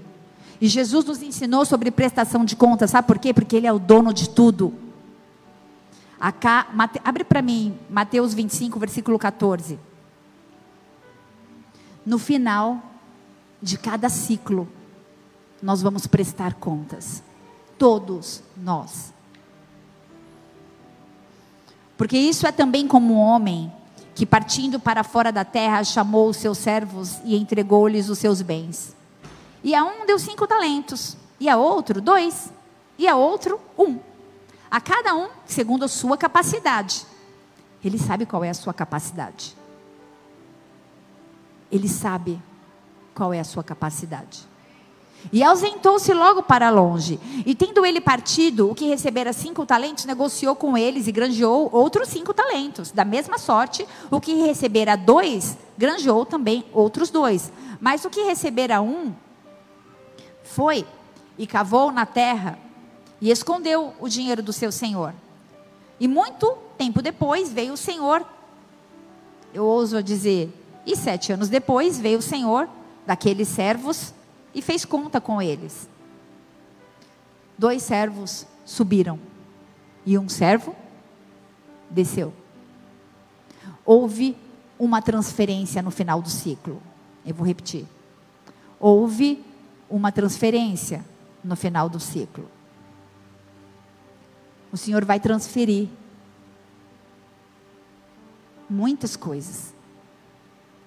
E Jesus nos ensinou sobre prestação de contas, sabe por quê? Porque Ele é o dono de tudo. Acá, Mate, abre para mim Mateus 25, versículo 14. No final de cada ciclo, nós vamos prestar contas. Todos nós. Porque isso é também como um homem que partindo para fora da terra chamou os seus servos e entregou-lhes os seus bens. E a um deu cinco talentos, e a outro dois, e a outro um. A cada um segundo a sua capacidade. Ele sabe qual é a sua capacidade. Ele sabe qual é a sua capacidade. E ausentou-se logo para longe. E tendo ele partido, o que recebera cinco talentos, negociou com eles e granjeou outros cinco talentos. Da mesma sorte, o que recebera dois, granjeou também outros dois. Mas o que recebera um, foi e cavou na terra e escondeu o dinheiro do seu senhor. E muito tempo depois veio o senhor, eu ouso dizer, e sete anos depois veio o senhor daqueles servos e fez conta com eles. dois servos subiram e um servo desceu. Houve uma transferência no final do ciclo. Eu vou repetir. Houve uma transferência no final do ciclo. O Senhor vai transferir muitas coisas.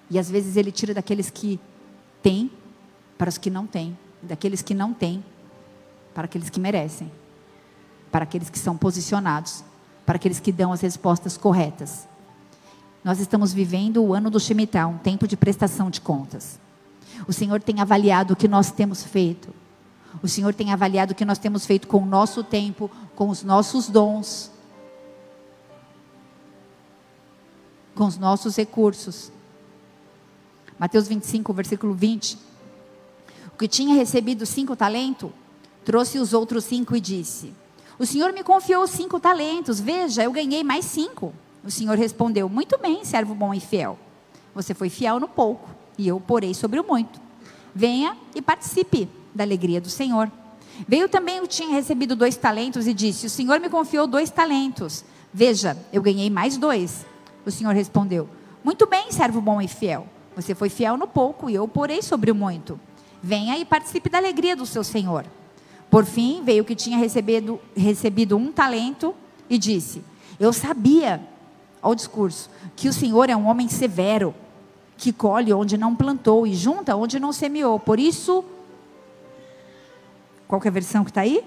E às vezes Ele tira daqueles que têm para os que não têm, daqueles que não têm para aqueles que merecem, para aqueles que são posicionados, para aqueles que dão as respostas corretas. Nós estamos vivendo o ano do Shemitah, um tempo de prestação de contas. O Senhor tem avaliado o que nós temos feito. O Senhor tem avaliado o que nós temos feito com o nosso tempo, com os nossos dons, com os nossos recursos. Mateus 25, versículo 20. O que tinha recebido cinco talentos, trouxe os outros cinco e disse: O Senhor me confiou cinco talentos, veja, eu ganhei mais cinco. O Senhor respondeu: Muito bem, servo bom e fiel. Você foi fiel no pouco, e eu porei sobre o muito. Venha e participe da alegria do Senhor. Veio também o que tinha recebido dois talentos e disse: O Senhor me confiou dois talentos. Veja, eu ganhei mais dois. O Senhor respondeu: Muito bem, servo bom e fiel. Você foi fiel no pouco e eu porei sobre o muito. Venha e participe da alegria do seu Senhor. Por fim, veio que tinha recebido, recebido um talento e disse: Eu sabia, ao discurso, que o Senhor é um homem severo, que colhe onde não plantou e junta onde não semeou. Por isso, qual é a versão que está aí?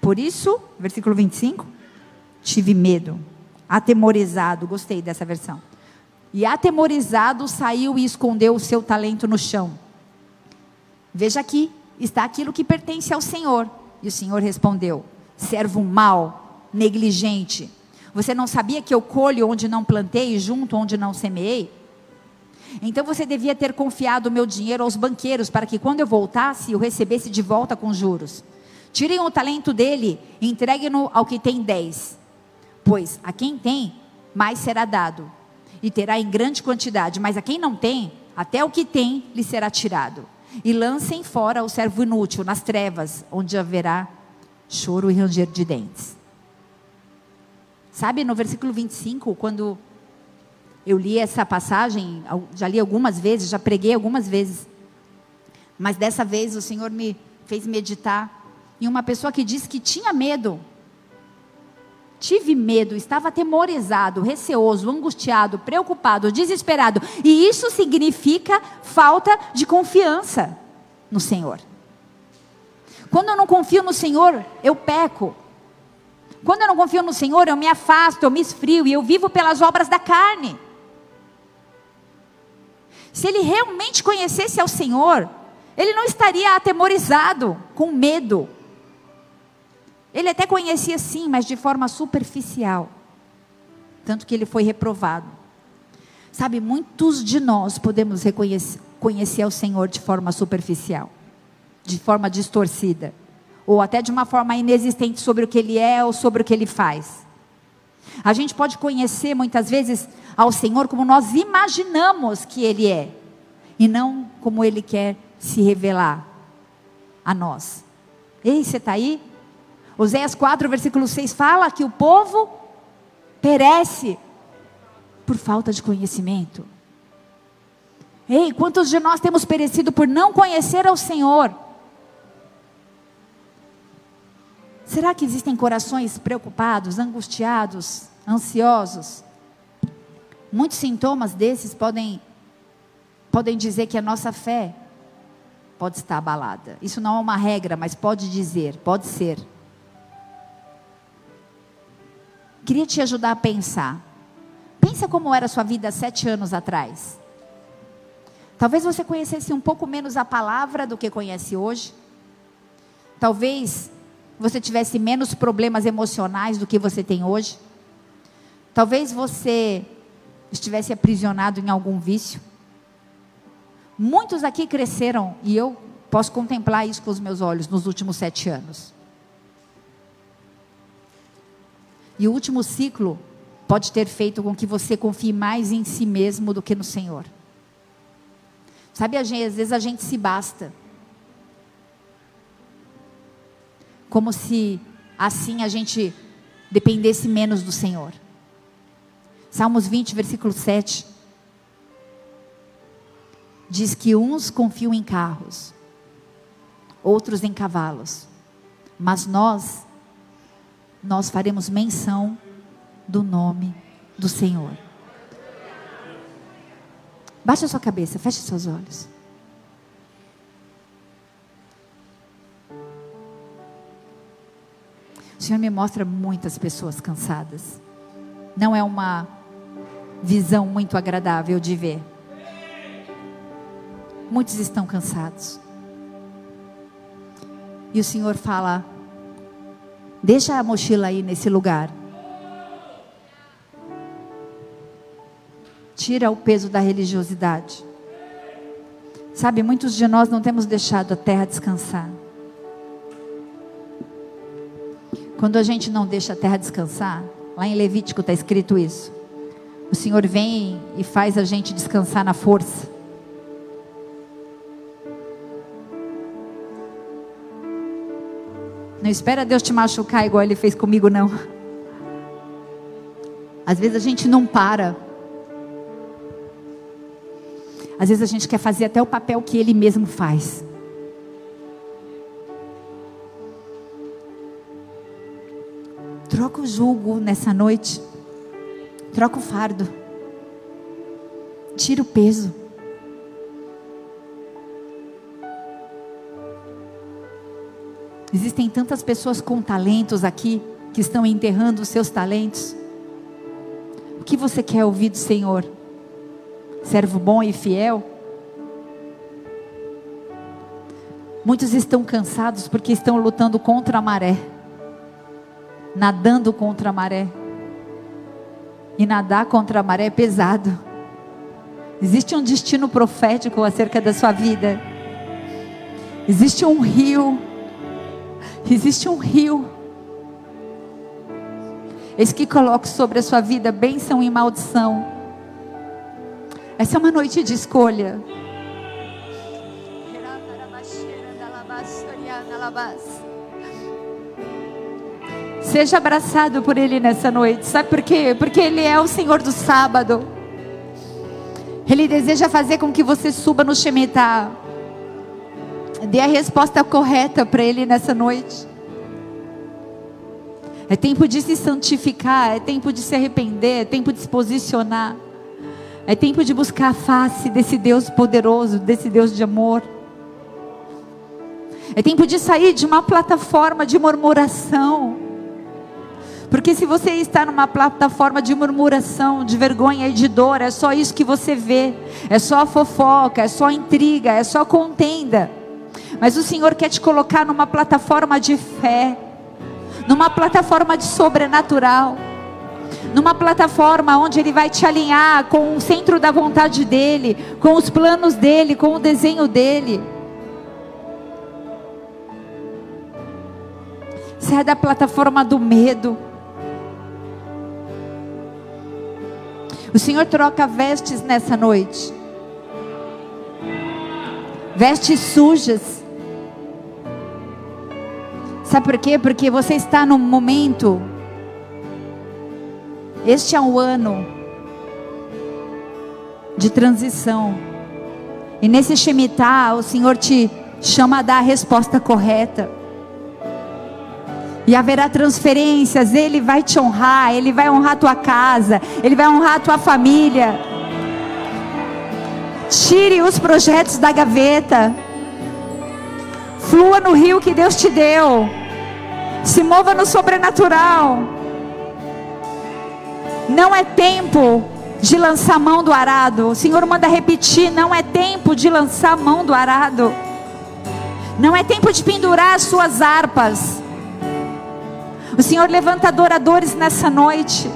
Por isso, versículo 25, tive medo, atemorizado, gostei dessa versão. E atemorizado saiu e escondeu o seu talento no chão. Veja aqui, está aquilo que pertence ao Senhor. E o Senhor respondeu: servo mau, negligente. Você não sabia que eu colho onde não plantei e junto onde não semeei? Então você devia ter confiado o meu dinheiro aos banqueiros para que quando eu voltasse eu recebesse de volta com juros. Tirem o talento dele e entreguem-no ao que tem dez. Pois a quem tem, mais será dado, e terá em grande quantidade, mas a quem não tem, até o que tem lhe será tirado. E lancem fora o servo inútil nas trevas, onde haverá choro e ranger de dentes. Sabe no versículo 25, quando eu li essa passagem, já li algumas vezes, já preguei algumas vezes, mas dessa vez o Senhor me fez meditar em uma pessoa que disse que tinha medo. Tive medo, estava atemorizado, receoso, angustiado, preocupado, desesperado. E isso significa falta de confiança no Senhor. Quando eu não confio no Senhor, eu peco. Quando eu não confio no Senhor, eu me afasto, eu me esfrio e eu vivo pelas obras da carne. Se ele realmente conhecesse ao Senhor, ele não estaria atemorizado, com medo. Ele até conhecia sim, mas de forma superficial. Tanto que ele foi reprovado. Sabe, muitos de nós podemos reconhecer, conhecer ao Senhor de forma superficial, de forma distorcida ou até de uma forma inexistente sobre o que ele é ou sobre o que ele faz. A gente pode conhecer muitas vezes ao Senhor como nós imaginamos que ele é, e não como ele quer se revelar a nós. Ei, você está aí? Oséias 4, versículo 6 fala que o povo perece por falta de conhecimento. Ei, quantos de nós temos perecido por não conhecer ao Senhor? Será que existem corações preocupados, angustiados, ansiosos? Muitos sintomas desses podem podem dizer que a nossa fé pode estar abalada. Isso não é uma regra, mas pode dizer, pode ser. Queria te ajudar a pensar. Pensa como era a sua vida sete anos atrás. Talvez você conhecesse um pouco menos a palavra do que conhece hoje. Talvez você tivesse menos problemas emocionais do que você tem hoje. Talvez você estivesse aprisionado em algum vício. Muitos aqui cresceram, e eu posso contemplar isso com os meus olhos, nos últimos sete anos. E o último ciclo pode ter feito com que você confie mais em si mesmo do que no Senhor. Sabe, às vezes a gente se basta. como se assim a gente dependesse menos do Senhor. Salmos 20, versículo 7 diz que uns confiam em carros, outros em cavalos, mas nós, nós faremos menção do nome do Senhor. Baixe a sua cabeça, feche seus olhos. O Senhor me mostra muitas pessoas cansadas. Não é uma visão muito agradável de ver. Muitos estão cansados. E o Senhor fala: Deixa a mochila aí nesse lugar. Tira o peso da religiosidade. Sabe, muitos de nós não temos deixado a terra descansar. Quando a gente não deixa a terra descansar, lá em Levítico está escrito isso. O Senhor vem e faz a gente descansar na força. Não espera Deus te machucar igual Ele fez comigo, não. Às vezes a gente não para. Às vezes a gente quer fazer até o papel que Ele mesmo faz. Troca o jugo nessa noite. Troca o fardo. Tira o peso. Existem tantas pessoas com talentos aqui que estão enterrando os seus talentos. O que você quer ouvir do Senhor? Servo bom e fiel? Muitos estão cansados porque estão lutando contra a maré, nadando contra a maré. E nadar contra a maré é pesado. Existe um destino profético acerca da sua vida. Existe um rio Existe um rio. Eis que coloco sobre a sua vida bênção e maldição. Essa é uma noite de escolha. Seja abraçado por Ele nessa noite. Sabe por quê? Porque Ele é o Senhor do sábado. Ele deseja fazer com que você suba no Shemitah. Dê a resposta correta para Ele nessa noite. É tempo de se santificar, é tempo de se arrepender, é tempo de se posicionar. É tempo de buscar a face desse Deus poderoso, desse Deus de amor. É tempo de sair de uma plataforma de murmuração. Porque se você está numa plataforma de murmuração, de vergonha e de dor, é só isso que você vê. É só fofoca, é só intriga, é só contenda. Mas o Senhor quer te colocar numa plataforma de fé, numa plataforma de sobrenatural, numa plataforma onde Ele vai te alinhar com o centro da vontade dEle, com os planos dEle, com o desenho dEle. Sai da plataforma do medo. O Senhor troca vestes nessa noite. Vestes sujas Sabe por quê? Porque você está num momento. Este é um ano de transição. E nesse Shemitah, o Senhor te chama a dar a resposta correta. E haverá transferências, Ele vai te honrar, Ele vai honrar tua casa, Ele vai honrar tua família. Tire os projetos da gaveta. Flua no rio que Deus te deu. Se mova no sobrenatural. Não é tempo de lançar mão do arado. O Senhor manda repetir: não é tempo de lançar mão do arado. Não é tempo de pendurar as suas harpas. O Senhor levanta adoradores nessa noite.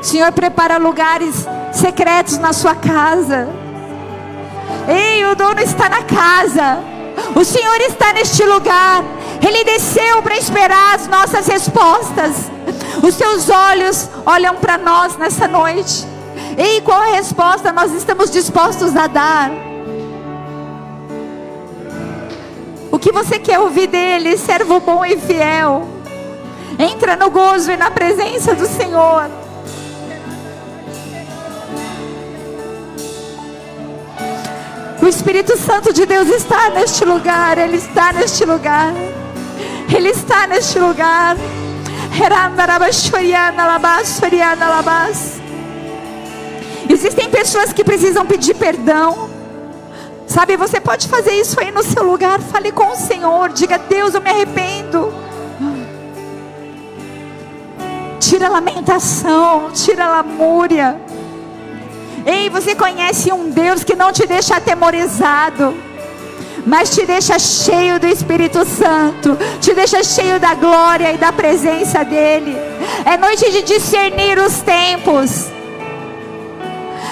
O Senhor prepara lugares secretos na sua casa. Ei, o dono está na casa. O Senhor está neste lugar. Ele desceu para esperar as nossas respostas. Os seus olhos olham para nós nessa noite. E qual a resposta nós estamos dispostos a dar? O que você quer ouvir dele, servo bom e fiel? Entra no gozo e na presença do Senhor. O Espírito Santo de Deus está neste lugar, Ele está neste lugar, Ele está neste lugar. Existem pessoas que precisam pedir perdão. Sabe, você pode fazer isso aí no seu lugar. Fale com o Senhor. Diga, Deus, eu me arrependo. Tira a lamentação, tira a lamúria. Ei, você conhece um Deus que não te deixa atemorizado, mas te deixa cheio do Espírito Santo, te deixa cheio da glória e da presença dEle. É noite de discernir os tempos.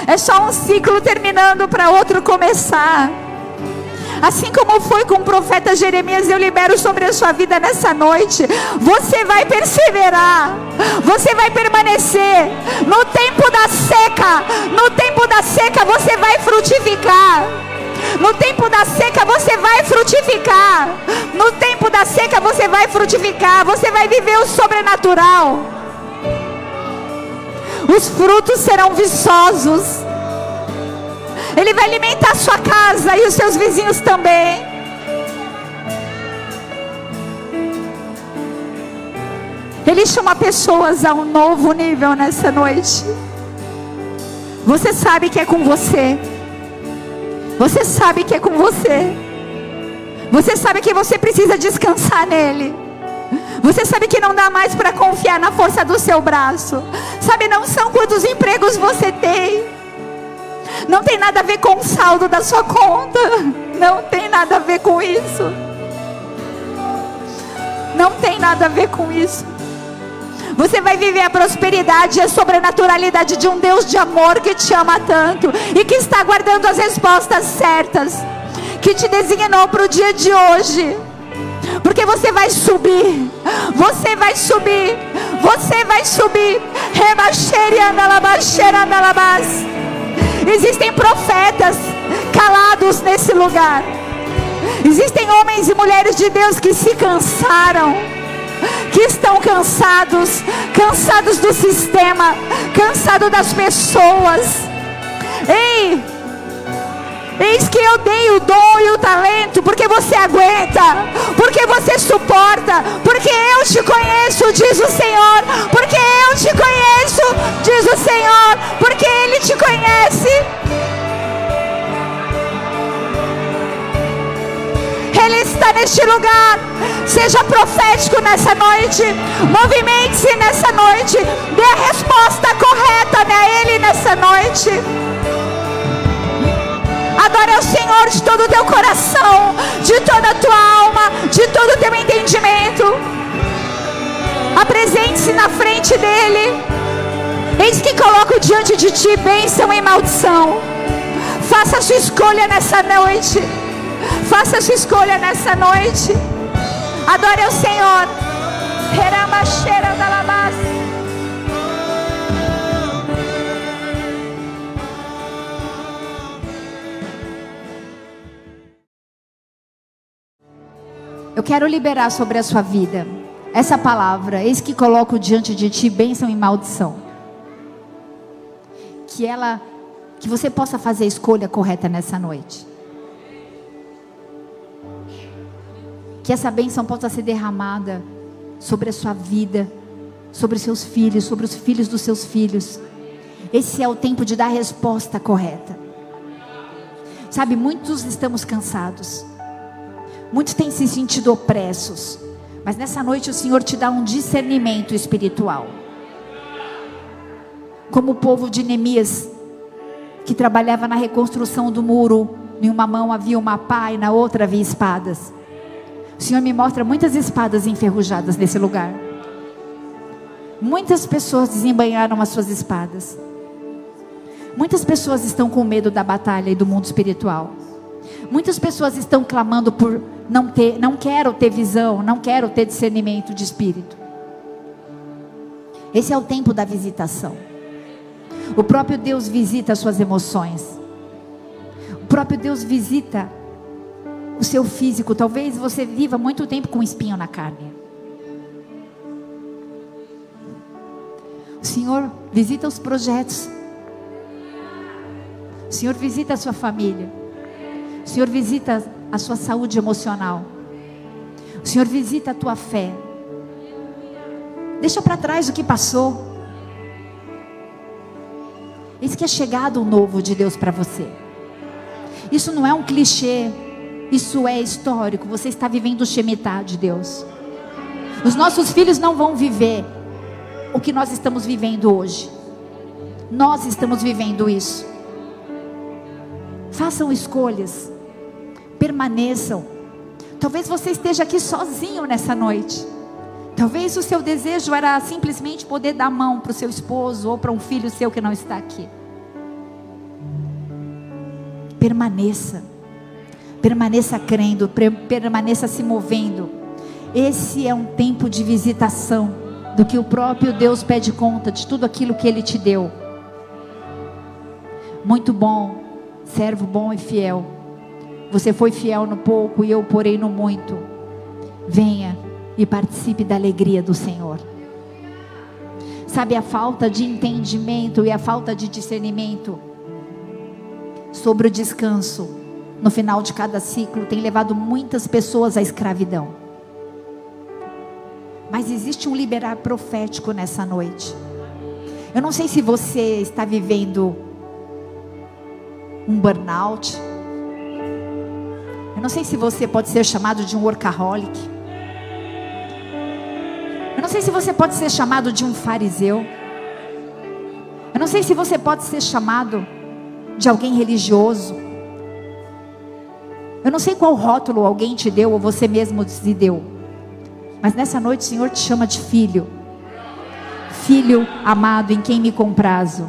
É só um ciclo terminando para outro começar. Assim como foi com o profeta Jeremias, eu libero sobre a sua vida nessa noite. Você vai perseverar, você vai permanecer. No tempo da seca, no tempo da seca você vai frutificar. No tempo da seca você vai frutificar. No tempo da seca você vai frutificar. Você vai viver o sobrenatural. Os frutos serão viçosos. Ele vai alimentar a sua casa e os seus vizinhos também. Ele chama pessoas a um novo nível nessa noite. Você sabe que é com você. Você sabe que é com você. Você sabe que você precisa descansar nele. Você sabe que não dá mais para confiar na força do seu braço. Sabe, não são quantos empregos você tem. Não tem nada a ver com o saldo da sua conta. Não tem nada a ver com isso. Não tem nada a ver com isso. Você vai viver a prosperidade e a sobrenaturalidade de um Deus de amor que te ama tanto e que está guardando as respostas certas, que te designou para o dia de hoje. Porque você vai subir, você vai subir, você vai subir. Rebaixeira andalabaxeira andalabas. Existem profetas calados nesse lugar. Existem homens e mulheres de Deus que se cansaram, que estão cansados, cansados do sistema, cansados das pessoas. Ei, Eis que eu dei o dom e o talento, porque você aguenta, porque você suporta, porque eu te conheço, diz o Senhor, porque eu te conheço, diz o Senhor, porque Ele te conhece. Ele está neste lugar. Seja profético nessa noite. Movimente-se nessa noite. Dê a resposta correta a Ele nessa noite. Adore ao Senhor de todo o teu coração, de toda a tua alma, de todo o teu entendimento. Apresente-se na frente dEle. Eis que coloco diante de ti bênção e maldição. Faça a sua escolha nessa noite. Faça a sua escolha nessa noite. Adore ao Senhor. Da Eu quero liberar sobre a sua vida essa palavra. Eis que coloco diante de ti bênção e maldição. Que ela, que você possa fazer a escolha correta nessa noite. Que essa bênção possa ser derramada sobre a sua vida, sobre os seus filhos, sobre os filhos dos seus filhos. Esse é o tempo de dar a resposta correta. Sabe, muitos estamos cansados. Muitos têm se sentido opressos. Mas nessa noite o Senhor te dá um discernimento espiritual. Como o povo de Neemias, que trabalhava na reconstrução do muro, em uma mão havia uma pá e na outra havia espadas. O Senhor me mostra muitas espadas enferrujadas nesse lugar. Muitas pessoas desembanharam as suas espadas. Muitas pessoas estão com medo da batalha e do mundo espiritual. Muitas pessoas estão clamando por não ter, não quero ter visão, não quero ter discernimento de espírito. Esse é o tempo da visitação. O próprio Deus visita as suas emoções. O próprio Deus visita o seu físico. Talvez você viva muito tempo com um espinho na carne. O Senhor visita os projetos. O Senhor visita a sua família. O Senhor visita a sua saúde emocional. O Senhor visita a tua fé. Deixa para trás o que passou. Isso que é chegado o novo de Deus para você. Isso não é um clichê. Isso é histórico. Você está vivendo o Shemitah de Deus. Os nossos filhos não vão viver o que nós estamos vivendo hoje. Nós estamos vivendo isso. Façam escolhas. Permaneçam Talvez você esteja aqui sozinho nessa noite. Talvez o seu desejo era simplesmente poder dar mão para o seu esposo ou para um filho seu que não está aqui. Permaneça. Permaneça crendo, permaneça se movendo. Esse é um tempo de visitação do que o próprio Deus pede conta de tudo aquilo que ele te deu. Muito bom, servo bom e fiel. Você foi fiel no pouco e eu porei no muito. Venha e participe da alegria do Senhor. Sabe a falta de entendimento e a falta de discernimento sobre o descanso no final de cada ciclo tem levado muitas pessoas à escravidão. Mas existe um liberar profético nessa noite. Eu não sei se você está vivendo um burnout eu não sei se você pode ser chamado de um workaholic. Eu não sei se você pode ser chamado de um fariseu. Eu não sei se você pode ser chamado de alguém religioso. Eu não sei qual rótulo alguém te deu ou você mesmo se deu. Mas nessa noite o Senhor te chama de filho. Filho amado em quem me comprazo.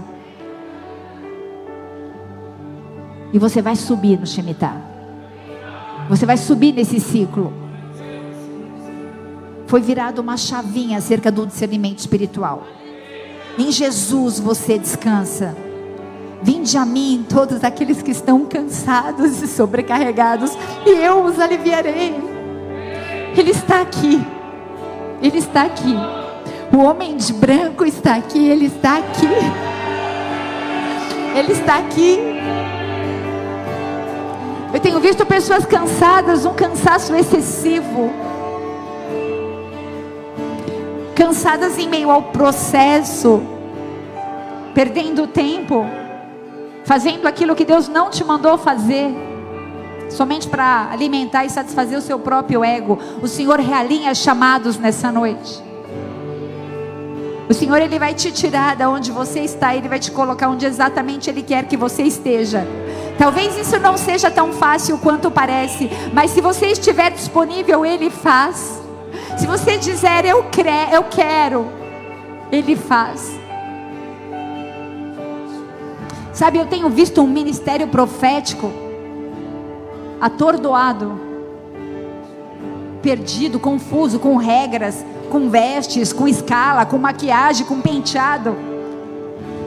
E você vai subir no Shemitah. Você vai subir nesse ciclo. Foi virado uma chavinha acerca do discernimento espiritual. Em Jesus você descansa. Vinde a mim todos aqueles que estão cansados e sobrecarregados, e eu os aliviarei. Ele está aqui. Ele está aqui. O homem de branco está aqui, ele está aqui. Ele está aqui. Eu tenho visto pessoas cansadas, um cansaço excessivo. Cansadas em meio ao processo, perdendo tempo, fazendo aquilo que Deus não te mandou fazer, somente para alimentar e satisfazer o seu próprio ego. O Senhor realinha chamados nessa noite. O Senhor ele vai te tirar da onde você está, ele vai te colocar onde exatamente ele quer que você esteja. Talvez isso não seja tão fácil quanto parece, mas se você estiver disponível, ele faz. Se você dizer eu, cre eu quero, ele faz. Sabe, eu tenho visto um ministério profético atordoado, perdido, confuso, com regras, com vestes, com escala, com maquiagem, com penteado.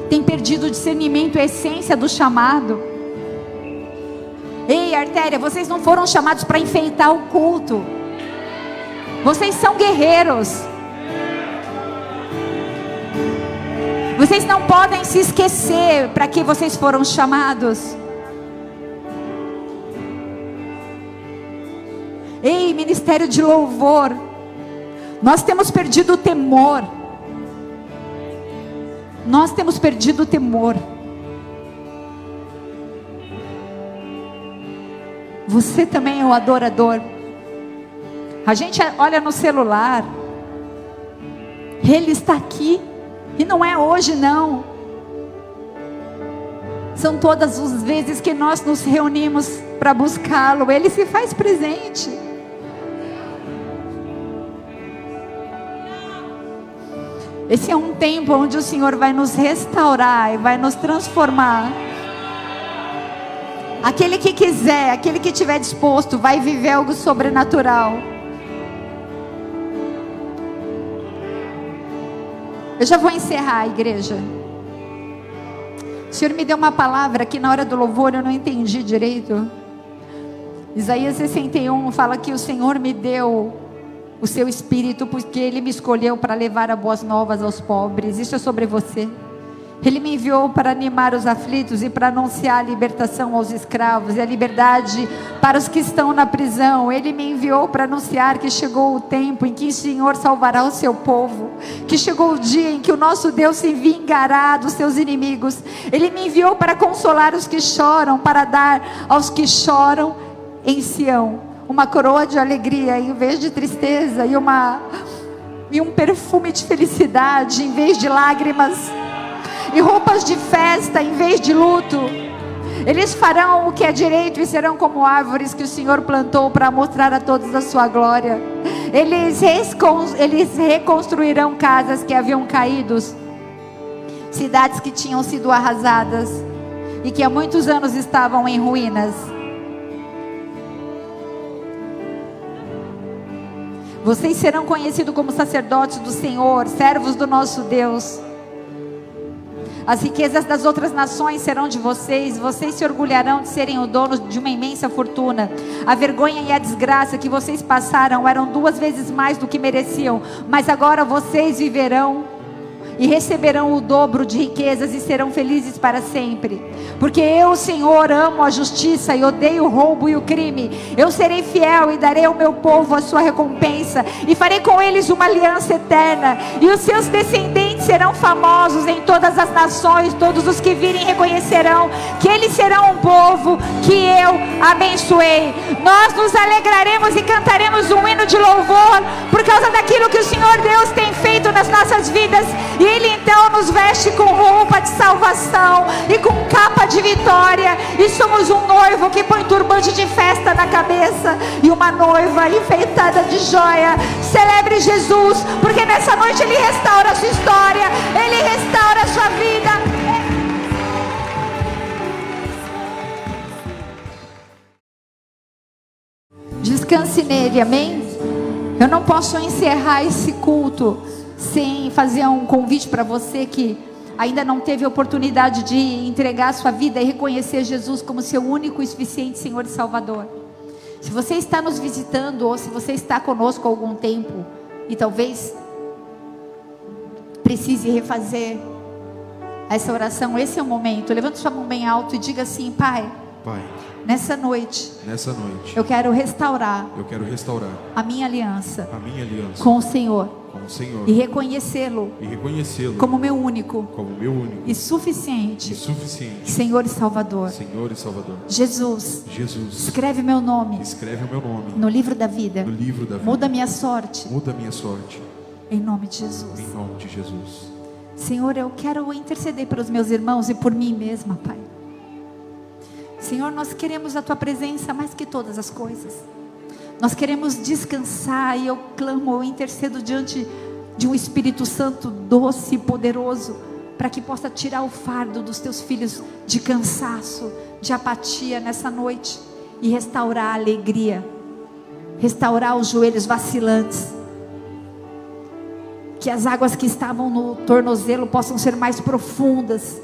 Tem perdido o discernimento, a essência do chamado. Ei, artéria, vocês não foram chamados para enfeitar o culto. Vocês são guerreiros. Vocês não podem se esquecer para que vocês foram chamados. Ei, ministério de louvor. Nós temos perdido o temor. Nós temos perdido o temor. Você também é o adorador. A gente olha no celular. Ele está aqui. E não é hoje, não. São todas as vezes que nós nos reunimos para buscá-lo. Ele se faz presente. Esse é um tempo onde o Senhor vai nos restaurar e vai nos transformar. Aquele que quiser, aquele que estiver disposto, vai viver algo sobrenatural. Eu já vou encerrar a igreja. O Senhor me deu uma palavra que na hora do louvor eu não entendi direito. Isaías 61 fala que o Senhor me deu o seu espírito porque ele me escolheu para levar a boas novas aos pobres. Isso é sobre você. Ele me enviou para animar os aflitos e para anunciar a libertação aos escravos e a liberdade para os que estão na prisão. Ele me enviou para anunciar que chegou o tempo em que o Senhor salvará o seu povo, que chegou o dia em que o nosso Deus se vingará dos seus inimigos. Ele me enviou para consolar os que choram, para dar aos que choram em Sião uma coroa de alegria em vez de tristeza e uma e um perfume de felicidade em vez de lágrimas e roupas de festa em vez de luto. Eles farão o que é direito e serão como árvores que o Senhor plantou para mostrar a todos a sua glória. Eles, eles reconstruirão casas que haviam caído, cidades que tinham sido arrasadas e que há muitos anos estavam em ruínas. Vocês serão conhecidos como sacerdotes do Senhor, servos do nosso Deus. As riquezas das outras nações serão de vocês, vocês se orgulharão de serem o dono de uma imensa fortuna. A vergonha e a desgraça que vocês passaram eram duas vezes mais do que mereciam, mas agora vocês viverão e receberão o dobro de riquezas e serão felizes para sempre. Porque eu, Senhor, amo a justiça e odeio o roubo e o crime. Eu serei fiel e darei ao meu povo a sua recompensa e farei com eles uma aliança eterna. E os seus descendentes serão famosos em todas as nações. Todos os que virem reconhecerão que eles serão um povo que eu abençoei. Nós nos alegraremos e cantaremos um hino de louvor por causa daquilo que o Senhor Deus tem feito nas nossas vidas. E Ele então nos veste com roupa de salvação e com capa de vitória. E somos um noivo que põe turbante de festa na cabeça e uma noiva enfeitada de joia. Celebre Jesus, porque nessa noite Ele restaura a sua história, Ele restaura a sua vida. Descanse nele, amém? Eu não posso encerrar esse culto sem fazer um convite para você que ainda não teve oportunidade de entregar a sua vida e reconhecer Jesus como seu único e suficiente Senhor e Salvador. Se você está nos visitando ou se você está conosco há algum tempo e talvez precise refazer essa oração, esse é o momento. Levante sua mão bem alto e diga assim: Pai. Pai. Nessa noite. Nessa noite. Eu quero restaurar. Eu quero restaurar. A minha aliança. A minha aliança. Com o Senhor com o Senhor e reconhecê-lo e reconhecê-lo como meu único como meu único e suficiente e suficiente Senhor e Salvador Senhor e Salvador Jesus Jesus escreve meu nome escreve o meu nome no livro da vida no livro da vida muda minha sorte muda minha sorte em nome de Jesus. Em nome de Jesus. Senhor eu quero interceder pelos meus irmãos e por mim mesma Pai. Senhor nós queremos a tua presença mais que todas as coisas. Nós queremos descansar e eu clamo, eu intercedo diante de um Espírito Santo doce e poderoso, para que possa tirar o fardo dos teus filhos de cansaço, de apatia nessa noite e restaurar a alegria, restaurar os joelhos vacilantes. Que as águas que estavam no tornozelo possam ser mais profundas,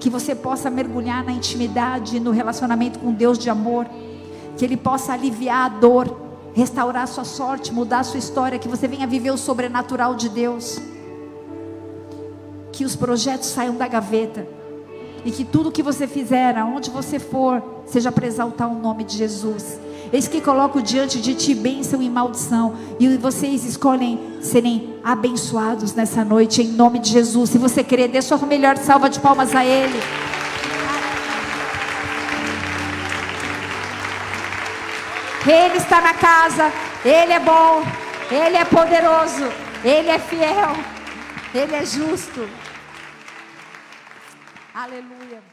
que você possa mergulhar na intimidade, no relacionamento com Deus de amor que Ele possa aliviar a dor, restaurar a sua sorte, mudar a sua história, que você venha viver o sobrenatural de Deus. Que os projetos saiam da gaveta. E que tudo que você fizer, aonde você for, seja para exaltar o nome de Jesus. Eis que coloco diante de ti bênção e maldição. E vocês escolhem serem abençoados nessa noite, em nome de Jesus. Se você querer, dê sua melhor salva de palmas a Ele. Ele está na casa, Ele é bom, Ele é poderoso, Ele é fiel, Ele é justo. Aleluia.